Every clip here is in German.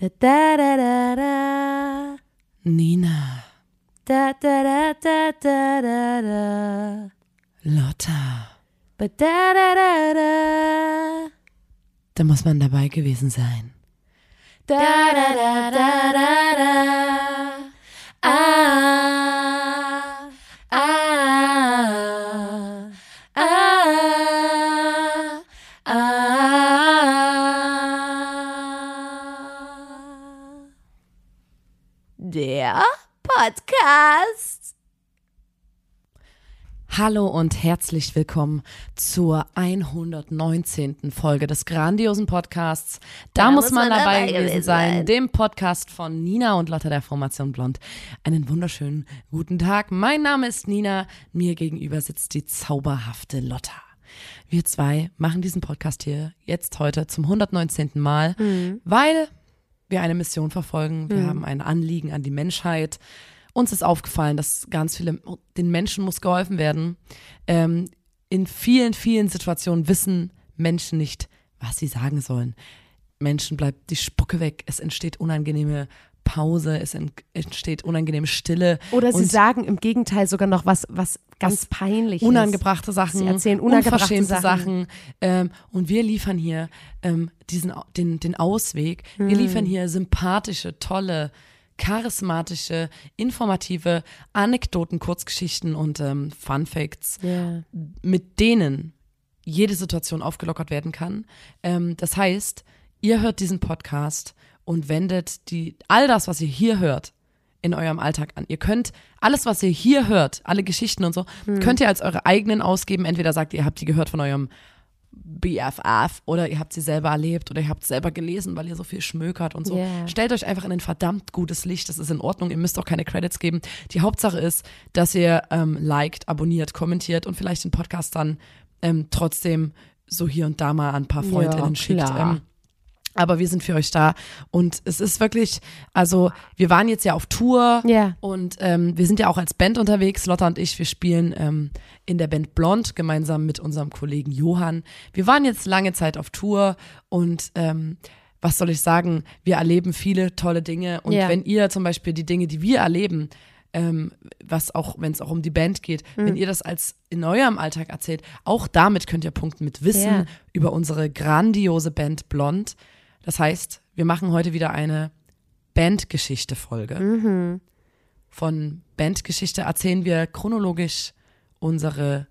Da, da, da, da, da. Nina, Da, da, da, da, da, da, da. Lotta, Ba, da, da, da, da. da muss man dabei gewesen sein. Da, da, da, da, da, da. Ah, Podcast. Hallo und herzlich willkommen zur 119. Folge des grandiosen Podcasts. Da, muss man, dabei gewesen sein, dem Podcast von Nina und Lotta der Formation Blond. Einen wunderschönen guten Tag. Mein Name ist Nina. Mir gegenüber sitzt die zauberhafte Lotta. Wir zwei machen diesen Podcast hier jetzt heute zum 119. Mal, weil wir eine Mission verfolgen. Wir haben ein Anliegen an die Menschheit. Uns ist aufgefallen, dass ganz viele, den Menschen muss geholfen werden. Ähm, in vielen, vielen Situationen wissen Menschen nicht, was sie sagen sollen. Menschen bleibt die Spucke weg. Es entsteht unangenehme Pause, es ent- entsteht unangenehme Stille. Oder sie sagen im Gegenteil sogar noch was, was ganz peinlich unangebrachte Sachen, Sie erzählen unangebrachte Sachen. Sachen. Ähm, und wir liefern hier ähm, diesen, den, den Ausweg. Wir Hm. liefern hier sympathische, tolle, charismatische, informative Anekdoten, Kurzgeschichten und ähm, Fun Facts, Ja. mit denen jede Situation aufgelockert werden kann. Ähm, das heißt, ihr hört diesen Podcast und wendet die, all das, was ihr hier hört, in eurem Alltag an. Ihr könnt alles, was ihr hier hört, alle Geschichten und so, Hm. könnt ihr als eure eigenen ausgeben. Entweder sagt ihr, ihr habt die gehört von eurem BFF oder ihr habt sie selber erlebt oder ihr habt selber gelesen, weil ihr so viel schmökert und so. Ja. Stellt euch einfach in ein verdammt gutes Licht. Das ist in Ordnung. Ihr müsst auch keine Credits geben. Die Hauptsache ist, dass ihr ähm, liked, abonniert, kommentiert und vielleicht den Podcast dann ähm, trotzdem so hier und da mal an ein paar Ja, Freundinnen schickt. klar. Ähm, aber wir sind für euch da und es ist wirklich, also wir waren jetzt ja auf Tour Ja. und ähm, wir sind ja auch als Band unterwegs, Lotta und ich, wir spielen ähm, in der Band Blond gemeinsam mit unserem Kollegen Johann. Wir waren jetzt lange Zeit auf Tour und ähm, was soll ich sagen, wir erleben viele tolle Dinge und Ja. wenn ihr zum Beispiel die Dinge, die wir erleben, ähm, was auch, wenn es auch um die Band geht, wenn ihr das als in eurem Alltag erzählt, auch damit könnt ihr punkten mit Wissen Ja. über unsere grandiose Band Blond. Das heißt, wir machen heute wieder eine Bandgeschichte-Folge. Von Bandgeschichte erzählen wir chronologisch unsere,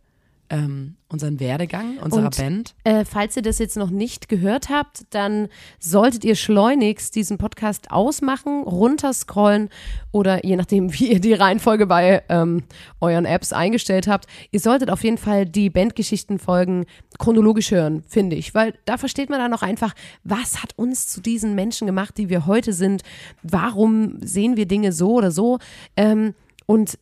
ähm, unseren Werdegang unserer Und- Band. Äh, falls ihr das jetzt noch nicht gehört habt, dann solltet ihr schleunigst diesen Podcast ausmachen, runterscrollen oder je nachdem, wie ihr die Reihenfolge bei ähm, euren Apps eingestellt habt. Ihr solltet auf jeden Fall die Bandgeschichtenfolgen chronologisch hören, finde ich, weil da versteht man dann auch einfach, was hat uns zu diesen Menschen gemacht, die wir heute sind, warum sehen wir Dinge so oder so. Ähm, und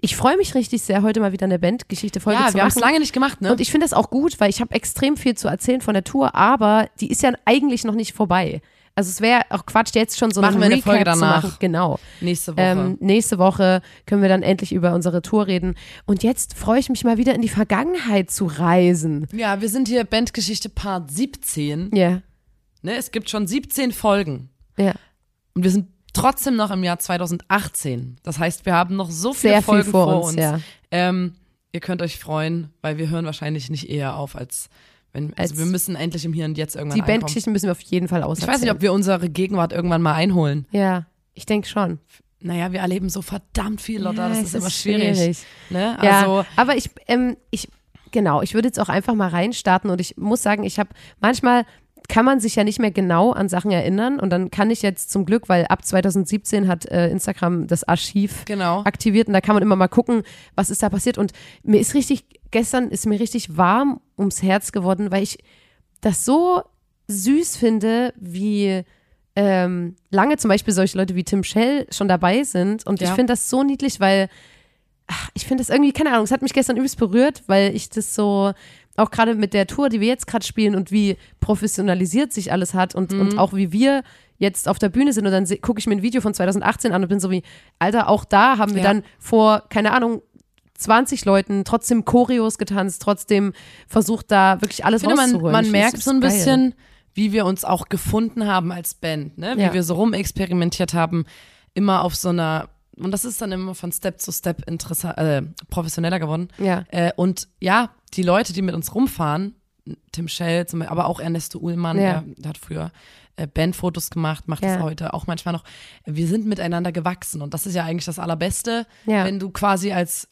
ich freue mich richtig sehr, heute mal wieder eine Bandgeschichte-Folge Ja, zu wir haben es machen. lange nicht gemacht, ne? Und ich finde das auch gut, weil ich habe extrem viel zu erzählen von der Tour, aber die ist ja eigentlich noch nicht vorbei. Also es wäre auch Quatsch, jetzt schon so Machen einen wir eine Folge zu danach. machen. Genau. Nächste Woche. Ähm, nächste Woche können wir dann endlich über unsere Tour reden. Und jetzt freue ich mich mal wieder in die Vergangenheit zu reisen. ja, wir sind hier Bandgeschichte Part 17. Ja, Ne? Es gibt schon 17 Folgen. ja. Und wir sind trotzdem noch im Jahr 2018. Das heißt, wir haben noch so viele Sehr viel Folgen vor uns, ja. Ähm, ihr könnt euch freuen, weil wir hören wahrscheinlich nicht eher auf, als wenn also Als- wir müssen endlich im Hier und Jetzt irgendwann Die. Bandgeschichten müssen wir auf jeden Fall Ich auserzählen. weiß nicht, ob wir unsere Gegenwart irgendwann mal einholen. Ja, ich denke schon. Naja, wir erleben so verdammt viel, Lotta, Ja, das es ist immer schwierig. schwierig. Ne? Ja, Also, aber ich, ähm, ich, genau, ich würde jetzt auch einfach mal reinstarten und ich muss sagen, ich habe manchmal kann man sich ja nicht mehr genau an Sachen erinnern und dann kann ich jetzt zum Glück, weil ab 2017 hat äh, Instagram das Archiv Genau. aktiviert und da kann man immer mal gucken, was ist da passiert und mir ist richtig, gestern ist mir richtig warm ums Herz geworden, weil ich das so süß finde, wie ähm, lange zum Beispiel solche Leute wie Tim Shell schon dabei sind. Und ich Ja. finde das so niedlich, weil ach, ich finde das irgendwie, keine Ahnung, es hat mich gestern übelst berührt, weil ich das so, auch gerade mit der Tour, die wir jetzt gerade spielen und wie professionalisiert sich alles hat und, Mhm. und auch wie wir jetzt auf der Bühne sind und dann gucke ich mir ein Video von 2018 an und bin so wie, Alter, auch da haben wir Ja. dann vor, keine Ahnung, 20 Leuten trotzdem Choreos getanzt, trotzdem versucht da wirklich alles Ich finde, man, rauszuholen. man Ich merkt so ein geil. bisschen, wie wir uns auch gefunden haben als Band, ne? wie Ja. wir so rumexperimentiert haben, immer auf so einer, und das ist dann immer von Step zu Step äh, professioneller geworden. Ja. Äh, und ja, die Leute, die mit uns rumfahren, Tim Schell, aber auch Ernesto Uhlmann, Ja. der, der hat früher äh, Bandfotos gemacht, macht das Ja. heute auch manchmal noch. Wir sind miteinander gewachsen und das ist ja eigentlich das Allerbeste, Ja. wenn du quasi als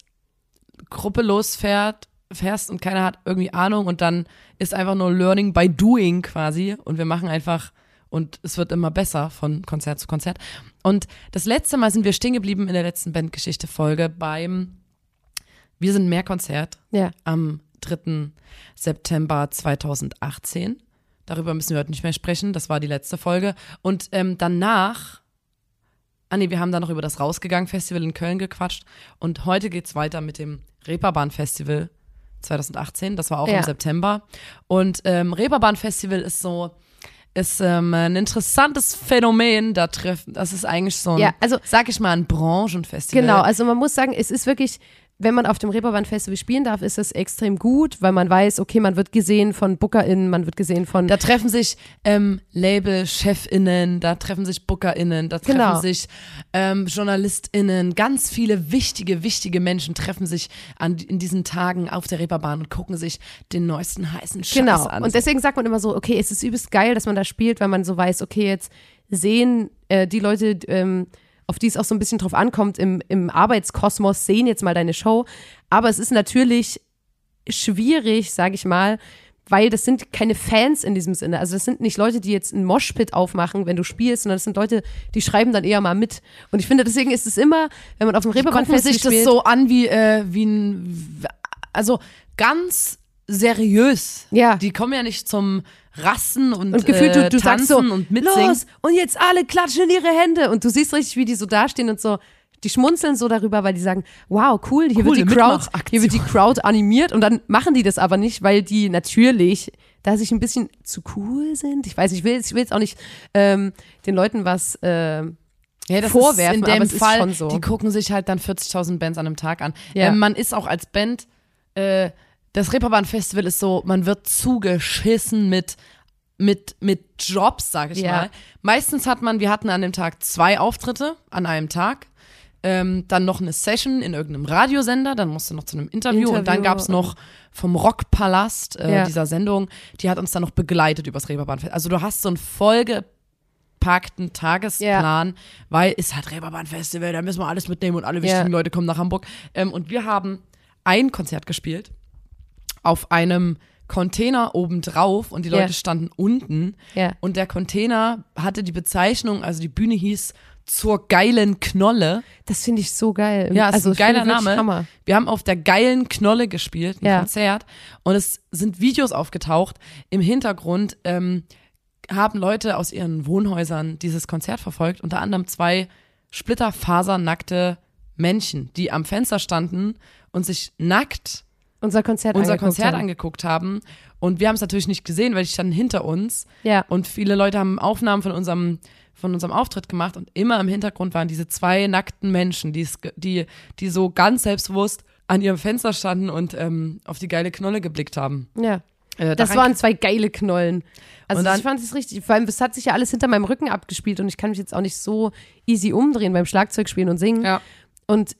Gruppe losfährt, fährst und keiner hat irgendwie Ahnung und dann ist einfach nur Learning by Doing quasi und wir machen einfach und es wird immer besser von Konzert zu Konzert. Und das letzte Mal sind wir stehen geblieben in der letzten Bandgeschichte-Folge beim Wir sind mehr Konzert Ja. am 3. September 2018. Darüber müssen wir heute nicht mehr sprechen. Das war die letzte Folge. Und ähm, danach, ah nee, wir haben dann noch über das Rausgegangen-Festival in Köln gequatscht. Und heute geht's weiter mit dem Reeperbahn-Festival 2018. Das war auch Ja. im September. Und ähm, Reeperbahn-Festival ist so, ist ähm, ein interessantes Phänomen. Da treffen, das ist eigentlich so ein, Ja, also- sag ich mal, ein Branchenfestival. Genau, also man muss sagen, es ist wirklich, wenn man auf dem Reeperbahn Festival spielen darf, ist es extrem gut, weil man weiß, okay, man wird gesehen von BookerInnen, man wird gesehen von Da treffen sich ähm, Label-ChefInnen, da treffen sich BookerInnen, da treffen Genau. sich ähm, JournalistInnen, ganz viele wichtige, wichtige Menschen treffen sich an, in diesen Tagen auf der Reeperbahn und gucken sich den neuesten heißen Scheiß Genau. an. Und deswegen sagt man immer so, okay, es ist übelst geil, dass man da spielt, weil man so weiß, okay, jetzt sehen äh, die Leute, ähm, auf die es auch so ein bisschen drauf ankommt, im, im Arbeitskosmos, sehen jetzt mal deine Show. Aber es ist natürlich schwierig, sage ich mal, weil das sind keine Fans in diesem Sinne. Also das sind nicht Leute, die jetzt einen Moshpit aufmachen, wenn du spielst, sondern das sind Leute, die schreiben dann eher mal mit. Und ich finde, deswegen ist es immer, wenn man auf dem Reeperbahn gucken sich das so an wie, äh, wie ein, also ganz seriös. Ja. Die kommen ja nicht zum Rassen und, Und gefühlt, du, äh, du tanzen sagst so, und mitsingen. los, und jetzt alle klatschen in ihre Hände. Und du siehst richtig, wie die so dastehen und so, die schmunzeln so darüber, weil die sagen, wow, cool, hier, wird, die Crowd, hier wird die Crowd animiert. Und dann machen die das aber nicht, weil die natürlich, da sich ein bisschen zu cool sind. Ich weiß, ich will, ich will jetzt auch nicht ähm, den Leuten was ähm, ja, das vorwerfen, ist in dem aber es ist Fall, schon so. die gucken sich halt dann 40.000 Bands an einem Tag an. Ja. Ähm, man ist auch als Band, äh, das Reeperbahn Festival ist so, man wird zugeschissen mit mit mit Jobs, sag ich Ja. mal. Meistens hat man, wir hatten an dem Tag zwei Auftritte an einem Tag. Ähm, dann noch eine Session in irgendeinem Radiosender, dann musste noch zu einem Interview, und dann Interview, gab's noch vom Rockpalast, äh, Ja. dieser Sendung, die hat uns dann noch begleitet übers Reeperbahn Festival. Also du hast so einen vollgepackten Tagesplan, weil ist halt Reeperbahn Festival, da müssen wir alles mitnehmen und alle wichtigen. Leute kommen nach Hamburg. Ähm, und wir haben ein Konzert gespielt auf einem Container obendrauf und die. Leute standen unten. Ja. Und der Container hatte die Bezeichnung, also die Bühne hieß zur geilen Knolle. Das finde ich so geil. Ja, ist also ein geiler finde ich wirklich Name. Hammer. Wir haben auf der geilen Knolle gespielt, ein Ja. Konzert. Und es sind Videos aufgetaucht. Im Hintergrund ähm, haben Leute aus ihren Wohnhäusern dieses Konzert verfolgt. Unter anderem zwei splitterfasernackte Menschen, die am Fenster standen und sich nackt Unser Konzert unser angeguckt Konzert haben. angeguckt haben. Und wir haben es natürlich nicht gesehen, weil die standen hinter uns. Ja. Und viele Leute haben Aufnahmen von unserem, von unserem Auftritt gemacht. Und immer im Hintergrund waren diese zwei nackten Menschen, die, die, die so ganz selbstbewusst an ihrem Fenster standen und ähm, auf die geile Knolle geblickt haben. Ja. Äh, Das waren zwei geile Knollen. Also dann- ich fand es richtig, vor allem, es hat sich ja alles hinter meinem Rücken abgespielt und ich kann mich jetzt auch nicht so easy umdrehen beim Schlagzeugspielen und singen. Ja. Und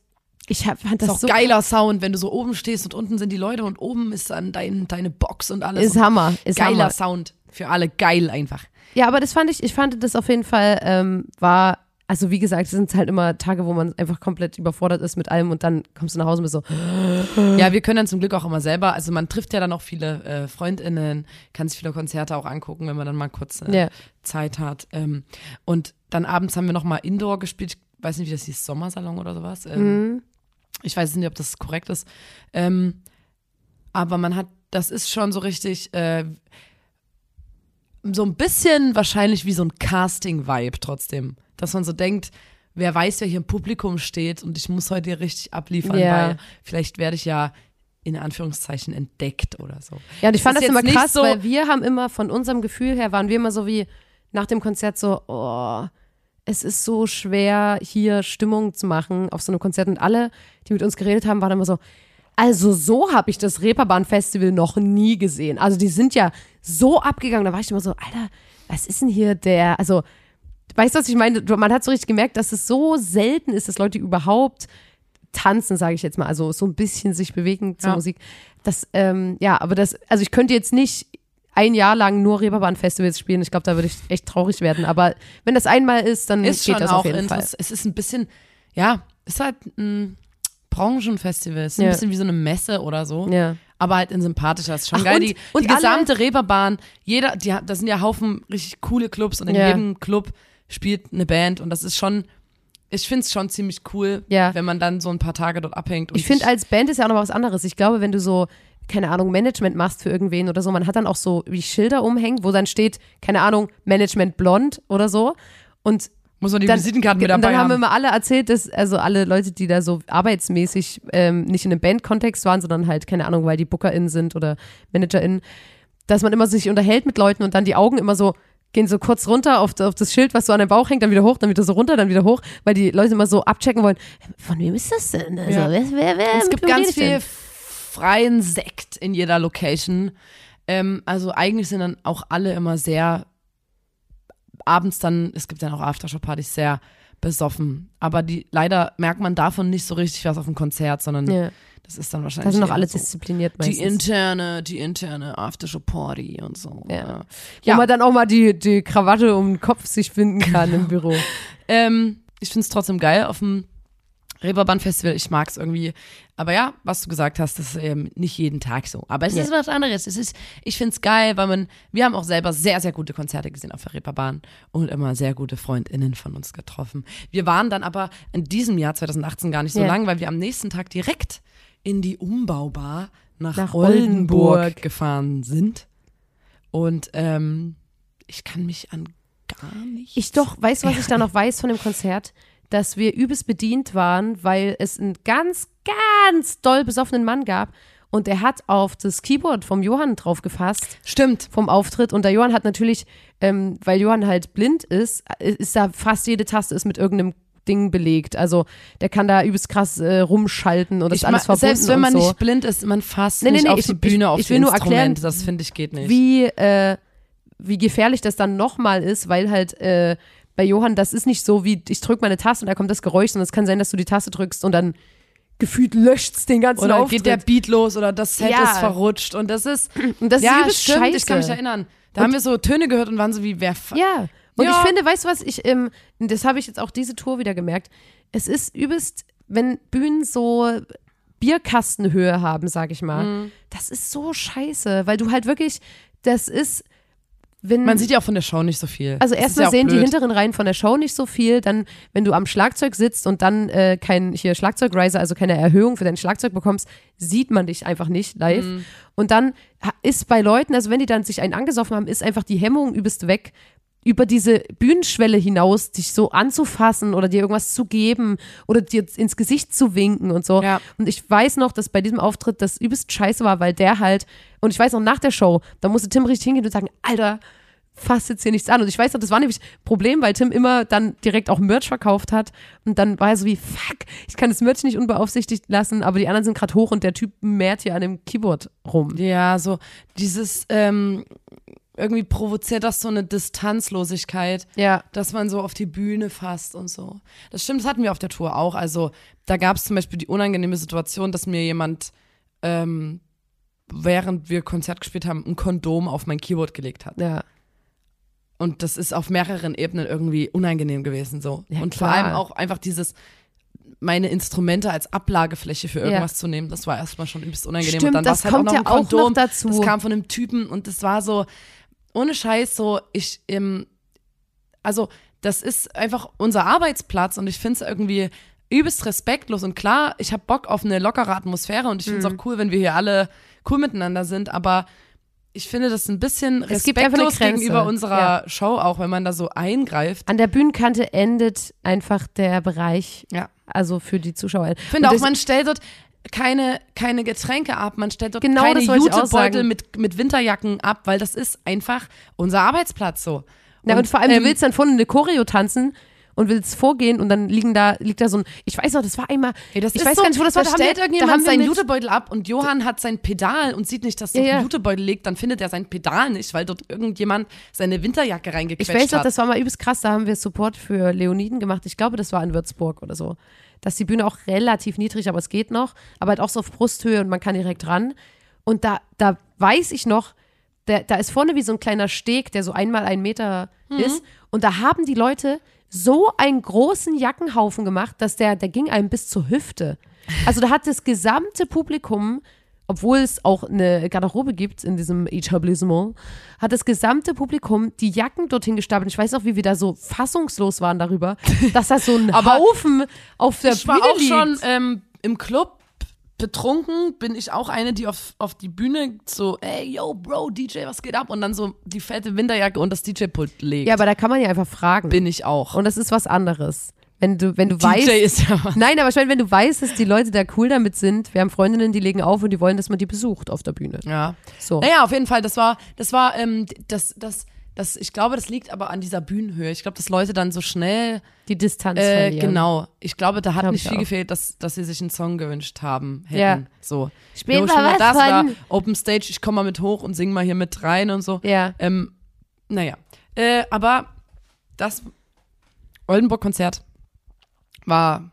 ich hab, fand das ist so auch geiler Sound, wenn du so oben stehst und unten sind die Leute und oben ist dann dein, deine Box und alles. Ist Hammer, ist Geiler Hammer. Sound. Für alle geil einfach. Ja, aber das fand ich, ich fand das auf jeden Fall ähm, war, also wie gesagt, es sind halt immer Tage, wo man einfach komplett überfordert ist mit allem und dann kommst du nach Hause und bist so, Ja, wir können dann zum Glück auch immer selber, also man trifft ja dann auch viele äh, FreundInnen, kann sich viele Konzerte auch angucken, wenn man dann mal kurz äh, Ja. Zeit hat. Ähm, und dann abends haben wir nochmal Indoor gespielt, ich weiß nicht, wie das hieß, Sommersalon oder sowas. Ähm, Ich weiß nicht, ob das korrekt ist. Ähm, aber man hat, das ist schon so richtig, äh, so ein bisschen wahrscheinlich wie so ein Casting-Vibe trotzdem. Dass man so denkt, wer weiß, wer hier im Publikum steht und ich muss heute hier richtig abliefern, Ja. weil vielleicht werde ich ja in Anführungszeichen entdeckt oder so. Ja, und ich Es fand das immer krass, so- weil wir haben immer von unserem Gefühl her, waren wir immer so wie nach dem Konzert so, oh, es ist so schwer, hier Stimmung zu machen auf so einem Konzert. Und alle, die mit uns geredet haben, waren immer so, Also so habe ich das Reeperbahn-Festival noch nie gesehen. Also die sind ja so abgegangen. Da war ich immer so, Alter, was ist denn hier der, also weißt du, was ich meine? Man hat so richtig gemerkt, dass es so selten ist, dass Leute überhaupt tanzen, sage ich jetzt mal, also so ein bisschen sich bewegen zur Ja. Musik. Das, ähm, ja, aber das, also ich könnte jetzt nicht ein Jahr lang nur Reeperbahn-Festivals spielen. Ich glaube, da würde ich echt traurig werden. Aber wenn das einmal ist, dann Ist geht schon das auch auf jeden Fall. Es ist ein bisschen, ja, ist halt ein Branchenfestival. Es ist ein Ja. bisschen wie so eine Messe oder so. Ja. Aber halt in sympathischer. Ist schon Ach, geil. und- die und die gesamte Reeperbahn, jeder, die, hat- das sind ja Haufen richtig coole Clubs und in Ja. jedem Club spielt eine Band und das ist schon, ich finde es schon ziemlich cool, Ja. wenn man dann so ein paar Tage dort abhängt. Und Ich finde, als Band ist ja auch noch was anderes. Ich glaube, wenn du so, keine Ahnung, Management machst für irgendwen oder so, man hat dann auch so wie Schilder umhängt, wo dann steht, keine Ahnung, Management blond oder so. Und muss man die dann, Visitenkarten mit dabei dann haben haben. immer alle erzählt, dass, also alle Leute, die da so arbeitsmäßig ähm, nicht in einem Bandkontext waren, sondern halt, keine Ahnung, weil die BookerInnen sind oder ManagerInnen, dass man immer sich unterhält mit Leuten und dann die Augen immer so gehen so kurz runter auf, auf das Schild, was so an dem Bauch hängt, dann wieder hoch, dann wieder so runter, dann wieder hoch, weil die Leute immer so abchecken wollen, von wem ist das denn? Also, Ja. wer, wer, wer, es gibt ganz ich denn? Freien Sekt in jeder Location. Ähm, also eigentlich sind dann auch alle immer sehr abends dann, es gibt dann auch Aftershow-Partys, sehr besoffen. Aber die leider merkt man davon nicht so richtig was auf dem Konzert, sondern Ja, das ist dann wahrscheinlich. da sind noch alle so diszipliniert meistens. die interne, die interne Aftershow-Party und so. Ja. Wo Ja. man dann auch mal die, die Krawatte um den Kopf sich finden kann im Büro. Ähm, ich finde es trotzdem geil auf dem Reeperbahn-Festival. Ich mag es irgendwie. Aber ja, was du gesagt hast, das ist eben nicht jeden Tag so. Aber es Ja. ist was anderes. Es ist, ich finde es geil, weil man, wir haben auch selber sehr, sehr gute Konzerte gesehen auf der Reeperbahn und immer sehr gute FreundInnen von uns getroffen. Wir waren dann aber in diesem Jahr 2018 gar nicht so Ja. lang, weil wir am nächsten Tag direkt in die Umbaubar nach, Nach Oldenburg, Oldenburg. gefahren sind. Und ähm, ich kann mich an gar nichts Ich doch, weißt du, was ich da noch weiß von dem Konzert? Dass wir übelst bedient waren, weil es einen ganz, ganz doll besoffenen Mann gab und er hat auf das Keyboard vom Johann drauf gefasst Stimmt. vom Auftritt und der Johann hat natürlich, ähm, weil Johann halt blind ist, äh, ist da fast jede Taste ist mit irgendeinem Ding belegt. Also der kann da übelst krass äh, rumschalten und das Ich alles verbunden selbst wenn man so. nicht blind ist, man fasst Nee, nee, nicht nee, auf ich- die Bühne, ich- auf ich die will nur erklären, das finde ich geht nicht. wie, äh, wie gefährlich das dann nochmal ist, weil halt äh, bei Johann, das ist nicht so wie, ich drücke meine Taste und da kommt das Geräusch, sondern es kann sein, dass du die Taste drückst und dann gefühlt löscht's den ganzen oder Auftritt. geht der Beat los oder das Set Ja. ist verrutscht und das ist und das ist ja übelst stimmt, scheiße. ich kann mich erinnern. Da haben wir so Töne gehört und waren so wie wer Ja. Und Ja. ich finde, weißt du was, ich, ähm, das habe ich jetzt auch diese Tour wieder gemerkt. Es ist übelst, wenn Bühnen so Bierkastenhöhe haben, sag ich mal, Mhm. das ist so scheiße, weil du halt wirklich, das ist, wenn. Man sieht ja auch von der Show nicht so viel. also erstmal ja sehen die blöd. hinteren Reihen von der Show nicht so viel, dann, wenn du am Schlagzeug sitzt und dann äh, kein hier Schlagzeugriser, also keine Erhöhung für dein Schlagzeug bekommst, sieht man dich einfach nicht live. Mhm. Und dann ist bei Leuten, also wenn die dann sich einen angesoffen haben, ist einfach die Hemmung übelst weg, über diese Bühnenschwelle hinaus dich so anzufassen oder dir irgendwas zu geben oder dir ins Gesicht zu winken und so. Ja. Und ich weiß noch, dass bei diesem Auftritt das übelst scheiße war, weil der halt, und ich weiß auch nach der Show, da musste Tim richtig hingehen und sagen, Alter, fass jetzt hier nichts an. Und ich weiß noch, das war nämlich ein Problem, weil Tim immer dann direkt auch Merch verkauft hat. Und dann war er so wie, fuck, ich kann das Merch nicht unbeaufsichtigt lassen, aber die anderen sind gerade hoch und der Typ mehrt hier an dem Keyboard rum. Ja, so dieses ähm, irgendwie provoziert das so eine Distanzlosigkeit. Ja. dass man so auf die Bühne fasst und so. Das stimmt, das hatten wir auf der Tour auch. Also da gab es zum Beispiel die unangenehme Situation, dass mir jemand, ähm, während wir Konzert gespielt haben, ein Kondom auf mein Keyboard gelegt hat. Ja. Und das ist auf mehreren Ebenen irgendwie unangenehm gewesen so. Ja, und vor klar. allem auch einfach dieses meine Instrumente als Ablagefläche für irgendwas zu nehmen, das war erstmal schon übelst unangenehm. Stimmt, und dann war es halt auch noch ja ein noch Kondom. dazu. Das kam von einem Typen und das war so, ohne Scheiß, so, ich, ähm, also, das ist einfach unser Arbeitsplatz und ich finde es irgendwie übelst respektlos und klar, ich habe Bock auf eine lockere Atmosphäre und ich finde es Mhm. auch cool, wenn wir hier alle cool miteinander sind, aber ich finde das ein bisschen Es gibt einfach eine respektlos gegenüber unserer Show, auch wenn man da so eingreift. An der Bühnenkante endet einfach der Bereich, Ja. also für die Zuschauer. Ich finde Und auch, man stellt dort keine, keine Getränke ab, man stellt dort Genau keine Jutebeutel mit, mit Winterjacken ab, weil das ist einfach unser Arbeitsplatz so. Na, und, vor allem, ähm, du willst dann vorne eine Choreo tanzen und willst vorgehen und dann liegen da, liegt da so ein, ich weiß noch, das war einmal, Ey, das ich weiß so, gar nicht, wo das da war, da stellt wir- irgendjemand da haben seinen Jutebeutel ab und Johann hat sein Pedal und sieht nicht, dass Ja, dort ja. ein Jutebeutel liegt, dann findet er sein Pedal nicht, weil dort irgendjemand seine Winterjacke Ich reingequetscht weiß noch, hat. das war mal übelst krass, da haben wir Support für Leoniden gemacht. Ich glaube, das war in Würzburg oder so. Da ist die Bühne auch relativ niedrig, aber es geht noch. Aber halt auch so auf Brusthöhe und man kann direkt ran. Und da, da weiß ich noch, der, da ist vorne wie so ein kleiner Steg, der so einmal einen Meter Mhm. ist. Und da haben die Leute so einen großen Jackenhaufen gemacht, dass der, der ging einem bis zur Hüfte. Also da hat das gesamte Publikum, obwohl es auch eine Garderobe gibt in diesem Etablissement, hat das gesamte Publikum die Jacken dorthin gestapelt. Ich weiß auch, wie wir da so fassungslos waren darüber, dass da so ein Haufen auf der ich war Bühne auch liegt. schon ähm, im Club betrunken, bin ich auch eine, die auf, auf die Bühne so, ey, yo, Bro, DJ, was geht ab? Und dann so die fette Winterjacke und das DJ-Pult legt. ja, aber da kann man ja einfach fragen. bin ich auch. Und das ist was anderes. Wenn du, wenn du DJ weißt, ist ja was. Nein, aber ich meine, wenn du weißt, dass die Leute da cool damit sind, wir haben Freundinnen, die legen auf und die wollen, dass man die besucht auf der Bühne. Ja. So. Naja, auf jeden Fall, das war, das war, ähm, das, das, das, ich glaube, das liegt aber an dieser Bühnenhöhe. Ich glaube, dass Leute dann so schnell, Die Distanz äh, verlieren. genau. Ich glaube, da hat Glaub nicht ich viel auch. gefehlt, dass, dass sie sich einen Song gewünscht haben, hätten. Ja. So. Spiel Jo, mal was das von- oder Open Stage, ich komme mal mit hoch und sing mal hier mit rein und so. Ja. Ähm, naja. Äh, aber das Oldenburg-Konzert war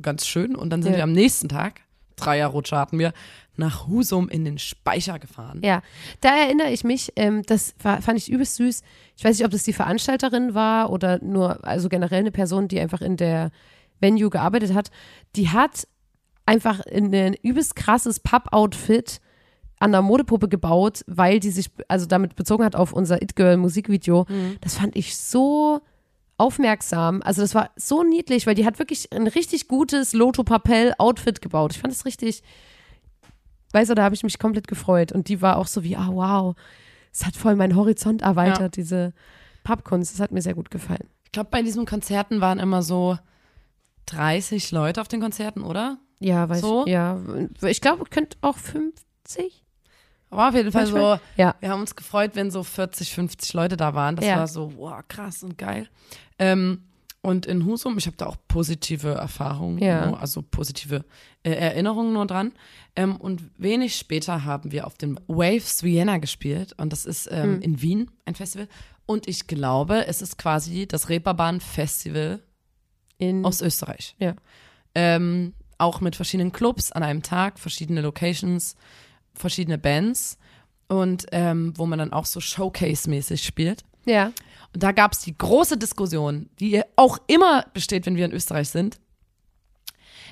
ganz schön und dann sind Ja. wir am nächsten Tag, Dreierrutsche hatten wir, nach Husum in den Speicher gefahren. Ja, da erinnere ich mich, ähm, das war, fand ich übelst süß. Ich weiß nicht, ob das die Veranstalterin war oder nur, also generell eine Person, die einfach in der Venue gearbeitet hat. Die hat einfach in ein übelst krasses Pub-Outfit an der Modepuppe gebaut, weil die sich also damit bezogen hat auf unser It Girl Musikvideo. Das fand ich so aufmerksam. Also das war so niedlich, weil die hat wirklich ein richtig gutes Lotto Papel Outfit gebaut. Ich fand es richtig, weißt du, da habe ich mich komplett gefreut. Und die war auch so wie, ah wow, es hat voll meinen Horizont erweitert, Ja. diese Pappkunst. Das hat mir sehr gut gefallen. Ich glaube, bei diesen Konzerten waren immer so 30 Leute auf den Konzerten, oder? Ja, weiß So? ich. Ja, ich glaube, könnte auch 50. War auf jeden Fall so, Ja. wir haben uns gefreut, wenn so 40, 50 Leute da waren. Das Ja. war so, wow, krass und geil. Ähm, und in Husum, ich habe da auch positive Erfahrungen, Ja. nur, also positive äh, Erinnerungen nur dran. Ähm, und wenig später haben wir auf dem Waves Vienna gespielt und das ist ähm, Hm. in Wien ein Festival. Und ich glaube, es ist quasi das Reeperbahn Festival In, aus Österreich. ja. Ähm, auch mit verschiedenen Clubs an einem Tag, verschiedene Locations, verschiedene Bands und ähm, wo man dann auch so Showcase-mäßig spielt. ja. Und da gab es die große Diskussion, die auch immer besteht, wenn wir in Österreich sind.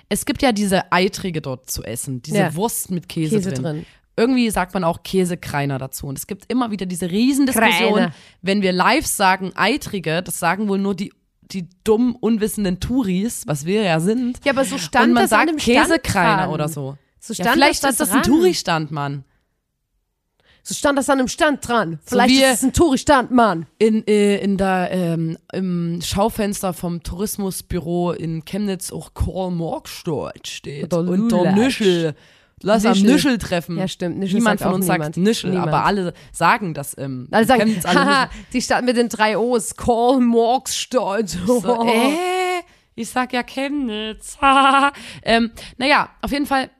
Es gibt ja diese Eitrige dort zu essen, diese Ja. Wurst mit Käse, Käse drin. drin. Irgendwie sagt man auch Käsekreiner dazu. Und es gibt immer wieder diese Riesendiskussion, Kreiner. wenn wir live sagen Eitrige, das sagen wohl nur die, die dummen, unwissenden Touris, was wir ja sind. Ja, aber so stand und man das sagt Käsekreiner oder so. So Ja, stand vielleicht das ist da das ein. Touri-Stand, Mann. So stand das an einem Stand dran. Vielleicht wie- ist es ein Touri-Stand, Mann. In, äh, in der, ähm, im Schaufenster vom Tourismusbüro in Chemnitz auch Karl Marx steht. Oder und der. Nischel. Lass am Nischel. Nischel treffen. Ja, stimmt. Nischel niemand von uns niemand. sagt Nischel, Niemand. aber alle sagen das. Ähm, Alle sagen, Chemnitz, alle haha, Nischel. die Stadt mit den drei O's, Karl Marx Stadt. So, äh, ich sag ja Chemnitz. ähm, naja, auf jeden Fall,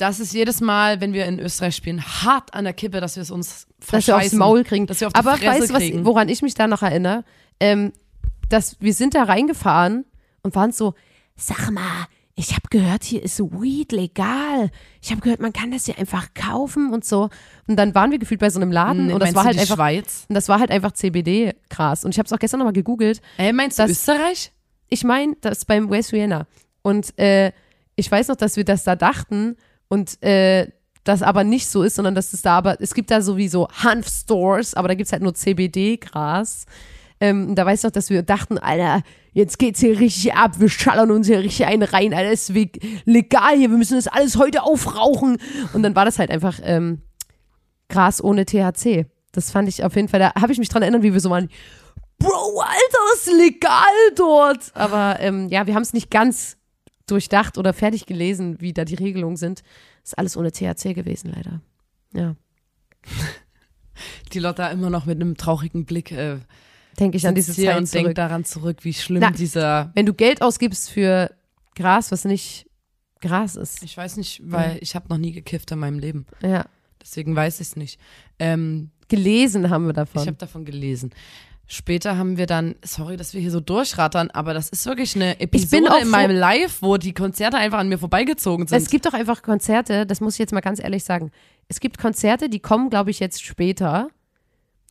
das ist jedes Mal, wenn wir in Österreich spielen, hart an der Kippe, dass wir es uns dass wir aufs. Maul kriegen. Dass wir auf die Aber Fresse weißt du, was, woran ich mich da noch erinnere? Ähm, dass wir sind da reingefahren und waren so, sag mal, ich habe gehört, hier ist Weed legal. Ich habe gehört, man kann das hier einfach kaufen und so. Und dann waren wir gefühlt bei so einem Laden Nee, und das war halt einfach Schweiz. und das war halt einfach CBD-Gras. Und ich habe es auch gestern nochmal gegoogelt. Ey, meinst du Das- Österreich? Ich meine, das beim West Vienna. Und äh, ich weiß noch, dass wir das da dachten und äh, das aber nicht so ist, sondern dass es da aber, es gibt da sowieso Hanf-Stores, aber da gibt es halt nur CBD-Gras. Ähm, da weiß ich noch, dass wir dachten, Alter, jetzt geht's hier richtig ab, wir schallern uns hier richtig einen rein, Alter, ist legal hier, wir müssen das alles heute aufrauchen. Und dann war das halt einfach ähm, Gras ohne THC. Das fand ich auf jeden Fall, da habe ich mich dran erinnert, wie wir so waren, Bro, Alter, das ist legal dort. Aber ähm, ja, wir haben es nicht ganz durchdacht oder fertig gelesen, wie da die Regelungen sind. Ist alles ohne THC gewesen, leider. Ja. Die Lotta immer noch mit einem traurigen Blick äh, denke ich an diese Zeit und denke zurück. daran zurück, wie schlimm Na, dieser. Wenn du Geld ausgibst für Gras, was nicht Gras ist. Ich weiß nicht, weil ich habe noch nie gekifft in meinem Leben. Ja. Deswegen weiß ich es nicht. Ähm, Gelesen haben wir davon. ich habe davon gelesen. Später haben wir dann, sorry, dass wir hier so durchrattern, aber das ist wirklich eine Episode auch in meinem Live, wo die Konzerte einfach an mir vorbeigezogen sind. Es gibt doch einfach Konzerte, das muss ich jetzt mal ganz ehrlich sagen. Es gibt Konzerte, die kommen, glaube ich, jetzt später.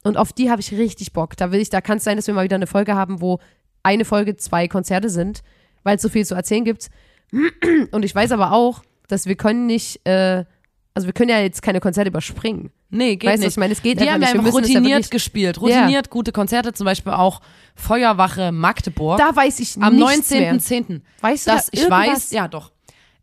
Und auf die habe ich richtig Bock. Da will ich, da kann es sein, dass wir mal wieder eine Folge haben, wo eine Folge zwei Konzerte sind, weil es so viel zu erzählen gibt. Und ich weiß aber auch, dass wir können nicht, äh, also wir können ja jetzt keine Konzerte überspringen. nee, geht weißt nicht. was ich meine? Es geht die einfach haben nicht. ja Wir ja routiniert wirklich- gespielt. Routiniert gute Konzerte, zum Beispiel auch Feuerwache Magdeburg. Da weiß ich am nichts mehr. 19.10. Weißt du Das, da ich irgendwas? weiß, ja doch.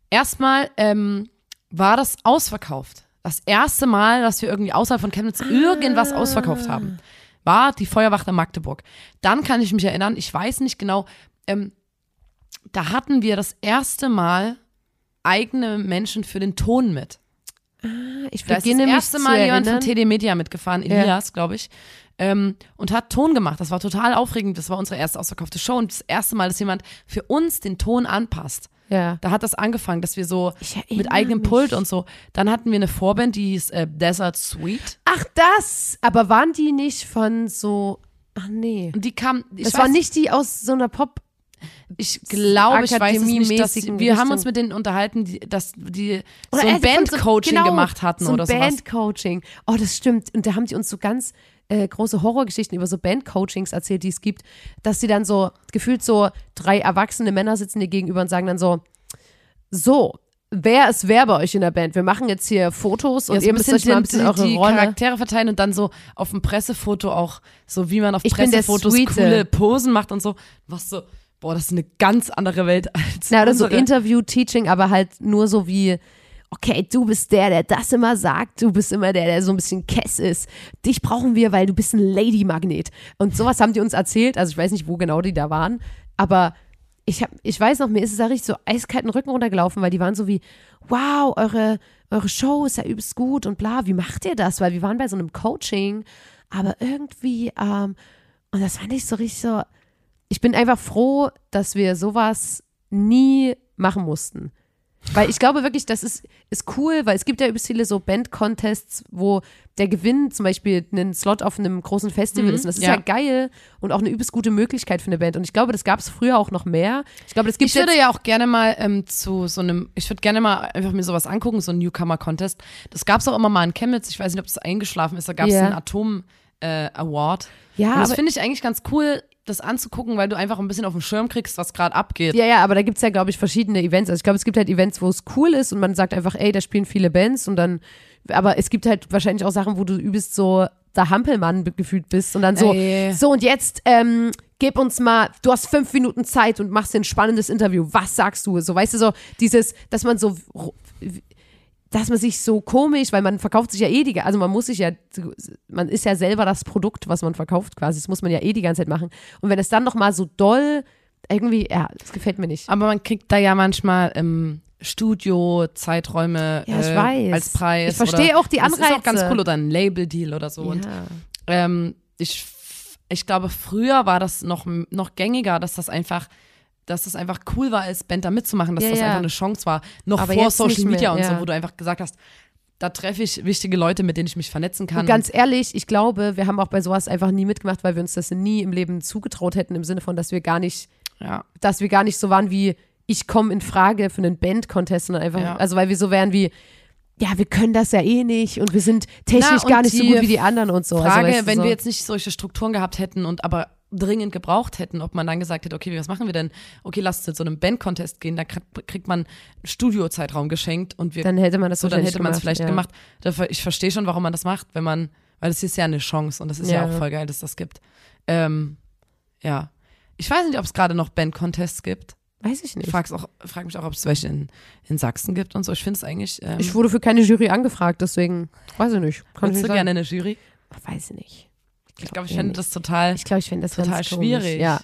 Erstmal ähm, war das ausverkauft. Das erste Mal, dass wir irgendwie außerhalb von Chemnitz irgendwas Ah. ausverkauft haben, war die Feuerwache Magdeburg. Dann kann ich mich erinnern, ich weiß nicht genau, ähm, da hatten wir das erste Mal eigene Menschen für den Ton mit. Ich Da ist das erste Mal jemand von erinnern. TD Media mitgefahren, Elias, glaube ich, ähm, und hat Ton gemacht. Das war total aufregend. Das war unsere erste ausverkaufte Show und das erste Mal, dass jemand für uns den Ton anpasst. Ja. Da hat das angefangen, dass wir so mit eigenem mich. Pult und so. Dann hatten wir eine Vorband, die hieß äh, Desert Sweet. Ach, das! Aber waren die nicht von so. Ach nee. Und die kam, ich Das weiß, war nicht die aus so einer Pop. Ich glaube, ich weiß es nicht, dass wir haben Richtung. uns mit denen unterhalten, die, dass die Oder so ein Bandcoaching genau, gemacht hatten so ein oder sowas. Bandcoaching. Oh, das stimmt. Und da haben die uns so ganz äh, große Horrorgeschichten über so Bandcoachings erzählt, die es gibt, dass sie dann so gefühlt so drei erwachsene Männer sitzen dir gegenüber und sagen dann so, so, wer ist wer bei euch in der Band? Wir machen jetzt hier Fotos und Ja, so ihr müsst euch mal ein bisschen eure die Rolle. Charaktere verteilen und dann so auf dem Pressefoto auch, so wie man auf Ich Pressefotos coole Posen macht und so. Was so, boah, das ist eine ganz andere Welt als Na, oder so. Interview-Teaching, aber halt nur so wie, okay, du bist der, der das immer sagt, du bist immer der, der so ein bisschen Kess ist. Dich brauchen wir, weil du bist ein Lady-Magnet. Und sowas haben die uns erzählt, also ich weiß nicht, wo genau die da waren, aber ich, hab, ich weiß noch, mir ist es da richtig so eiskalten Rücken runtergelaufen, weil die waren so wie, wow, eure, eure Show ist ja übelst gut und bla, wie macht ihr das? Weil wir waren bei so einem Coaching, aber irgendwie, ähm, und das fand ich so richtig so, ich bin einfach froh, dass wir sowas nie machen mussten. Weil ich glaube wirklich, das ist, ist cool, weil es gibt ja übelst viele so Band-Contests, wo der Gewinn zum Beispiel einen Slot auf einem großen Festival Mhm, ist. Und das ist ja. ja. geil und auch eine übelst gute Möglichkeit für eine Band. Und ich glaube, das gab es früher auch noch mehr. Ich glaube, das gibt Ich würde ja auch gerne mal ähm, zu so einem, ich würde gerne mal einfach mir sowas angucken, so ein Newcomer-Contest. Das gab es auch immer mal in Chemnitz. Ich weiß nicht, ob das eingeschlafen ist. Da gab es Ja. einen Atom-Award. ja, und das finde ich eigentlich ganz cool, das anzugucken, weil du einfach ein bisschen auf dem Schirm kriegst, was gerade abgeht. ja, ja, aber da gibt es ja, glaube ich, verschiedene Events. Also ich glaube, es gibt halt Events, wo es cool ist und man sagt einfach, ey, da spielen viele Bands und dann, aber es gibt halt wahrscheinlich auch Sachen, wo du übelst so der Hampelmann gefühlt bist und dann so, Ey. so und jetzt, ähm, gib uns mal, du hast fünf Minuten Zeit und machst ein spannendes Interview. Was sagst du? So, weißt du, so dieses, dass man so, dass man sich so komisch, weil man verkauft sich ja eh die, also man muss sich ja, man ist ja selber das Produkt, was man verkauft quasi. Das muss man ja eh die ganze Zeit machen. Und wenn es dann nochmal so doll, irgendwie, ja, das gefällt mir nicht. Aber man kriegt da ja manchmal im Studio Zeiträume Ja, ich äh, weiß. als Preis. Ich verstehe auch die Das ist auch ganz Anreize. cool oder ein Label-Deal oder so. Und ja. ähm, ich, ich glaube, früher war das noch, noch gängiger, dass das einfach dass das einfach cool war, als Band da mitzumachen, dass Ja, das ja. einfach eine Chance war. Noch Aber vor Social nicht mehr, Media und so, wo du einfach gesagt hast, da treffe ich wichtige Leute, mit denen ich mich vernetzen kann. Und ganz ehrlich, ich glaube, wir haben auch bei sowas einfach nie mitgemacht, weil wir uns das nie im Leben zugetraut hätten, im Sinne von, dass wir gar nicht, ja. dass wir gar nicht so waren wie, ich komme in Frage für einen Band-Contest, sondern einfach, Ja. also weil wir so wären wie, ja, wir können das ja eh nicht und wir sind technisch Na, gar und nicht so gut wie die anderen und so. Frage, also, weißt du, wenn so. wir jetzt nicht solche Strukturen gehabt hätten und aber dringend gebraucht hätten, ob man dann gesagt hätte, okay, was machen wir denn? Okay, lass zu so einem Band-Contest gehen, da kriegt, man einen Studiozeitraum geschenkt und wir dann hätte man das so, dann hätte man es vielleicht ja. gemacht. Ich verstehe schon, warum man das macht, wenn man, weil es ist ja eine Chance und das ist ja, Ja. auch voll geil, dass das gibt. Ähm, ja. Ich weiß nicht, ob es gerade noch Band-Contests gibt. Weiß ich Ich nicht. frag's auch, frag mich auch, ob es welche in, in Sachsen gibt und so. Ich finde es eigentlich. Ähm, Ich wurde für keine Jury angefragt, deswegen weiß ich nicht. Kann ich würdest nicht du gerne in eine Jury? Weiß ich nicht. Ich glaube, ich fände das total. Ich glaube, ich das Total komisch. schwierig. Ja.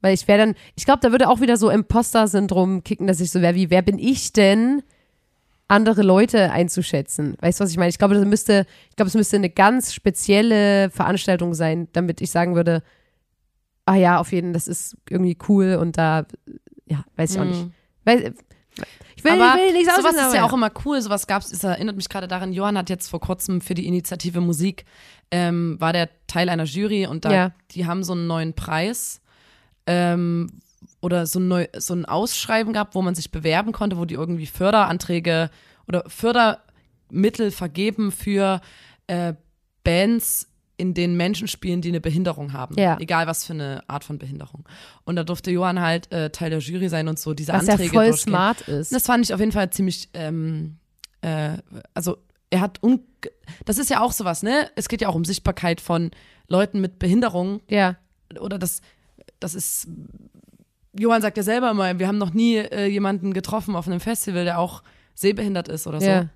Weil ich wäre dann, ich glaube, da würde auch wieder so Imposter-Syndrom kicken, dass ich so wäre wie, wer bin ich denn, andere Leute einzuschätzen? Weißt du, was ich meine? Ich glaube, das müsste, ich glaube, es müsste eine ganz spezielle Veranstaltung sein, damit ich sagen würde, ah ja, auf jeden Fall, das ist irgendwie cool und da, ja, weiß ich auch nicht. Weiß, ich will, aber ich will nichts sowas ist ja auch immer cool. Sowas gab's. Es erinnert mich gerade daran. Johann hat jetzt vor kurzem für die Initiative Musik ähm, war der Teil einer Jury und da Ja. die haben so einen neuen Preis ähm, oder so ein, neu, so ein Ausschreiben gehabt, wo man sich bewerben konnte, wo die irgendwie Förderanträge oder Fördermittel vergeben für äh, Bands, in denen Menschen spielen, die eine Behinderung haben. Ja. Egal was für eine Art von Behinderung. Und da durfte Johann halt äh, Teil der Jury sein und so diese was ja Anträge voll durchgehen. smart ist. Das fand ich auf jeden Fall ziemlich, ähm, äh, also er hat, un das ist ja auch sowas, ne? Es geht ja auch um Sichtbarkeit von Leuten mit Behinderung ja, oder das, das ist, Johann sagt ja selber immer, wir haben noch nie äh, jemanden getroffen auf einem Festival, der auch sehbehindert ist oder so. ja,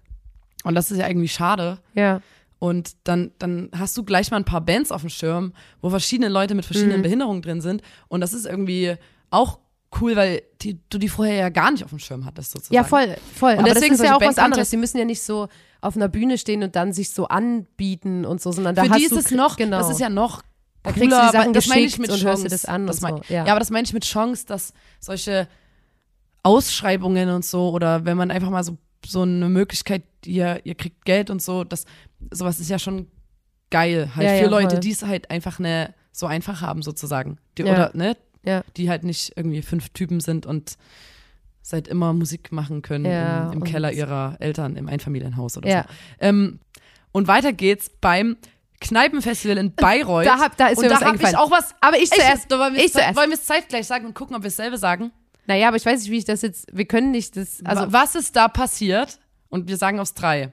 Und das ist ja irgendwie schade. ja, Und dann, dann hast du gleich mal ein paar Bands auf dem Schirm, wo verschiedene Leute mit verschiedenen Mhm. Behinderungen drin sind. Und das ist irgendwie auch cool, weil die, du die vorher ja gar nicht auf dem Schirm hattest, sozusagen. ja, voll, voll. Und Aber deswegen das ist ja auch solche was anderes. Die müssen ja nicht so auf einer Bühne stehen und dann sich so anbieten und so, sondern da Für hast die ist du es noch, genau. das ist ja noch Da cooler, kriegst du die Sachen das meine ich mit und Chance. das an und mein, so, ja. ja. aber das meine ich mit Chance, dass solche Ausschreibungen und so oder wenn man einfach mal so, so eine Möglichkeit, ihr, ihr kriegt Geld und so, das, sowas ist ja schon geil halt Ja, für ja, Leute, die es halt einfach ne, so einfach haben sozusagen. Die, Ja. Oder, ne, Ja. die halt nicht irgendwie fünf Typen sind und seit immer Musik machen können im, im und- Keller ihrer Eltern im Einfamilienhaus oder so. Ähm, und weiter geht's beim Kneipenfestival in Bayreuth. Da, hab, da ist und mir da was ich eingefallen. auch was. aber ich Ich, zuerst. wollen wir ich es zuerst. wollen wir es zeitgleich sagen und gucken, ob wir dasselbe sagen? Naja, aber ich weiß nicht, wie ich das jetzt. Wir können nicht das. Also, Also, was ist da passiert? Und wir sagen aufs drei.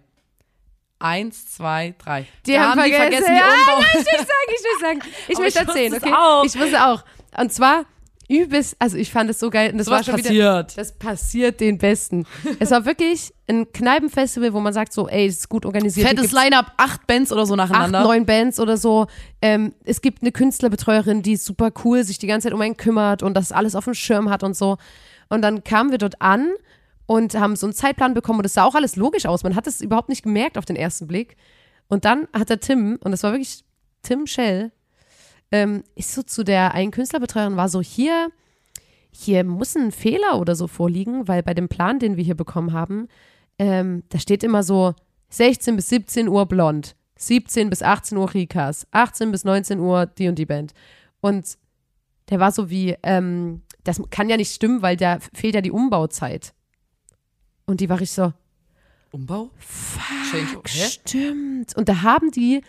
Eins, zwei, drei. Die Da haben die vergessen, vergessen, die ja, Umbau. ich will sagen, ich will sagen. Ich ich erzählen, okay? auch. Ich wusste auch. Und zwar übelst, also ich fand es so geil. Und das So war schon wieder. passiert. Das passiert den Besten. es war wirklich ein Kneipenfestival, wo man sagt so, ey, es ist gut organisiert. Fettes Line-Up, acht Bands oder so acht, nacheinander. neun Bands oder so. Ähm, es gibt eine Künstlerbetreuerin, die ist super cool, sich die ganze Zeit um einen kümmert und das alles auf dem Schirm hat und so. Und dann kamen wir dort an und haben so einen Zeitplan bekommen und es sah auch alles logisch aus. Man hat es überhaupt nicht gemerkt auf den ersten Blick. Und dann hat der Tim, und das war wirklich Tim Shell, ähm, ist so zu der einen Künstlerbetreuerin, war so, hier, hier muss ein Fehler oder so vorliegen, weil bei dem Plan, den wir hier bekommen haben, ähm, da steht immer so 16 bis 17 Uhr blond, 17 bis 18 Uhr Rikas, 18 bis 19 Uhr die und die Band. Und der war so wie, ähm, das kann ja nicht stimmen, weil da fehlt ja die Umbauzeit. Und die war ich so, Umbau? Hä? Stimmt. Und da haben die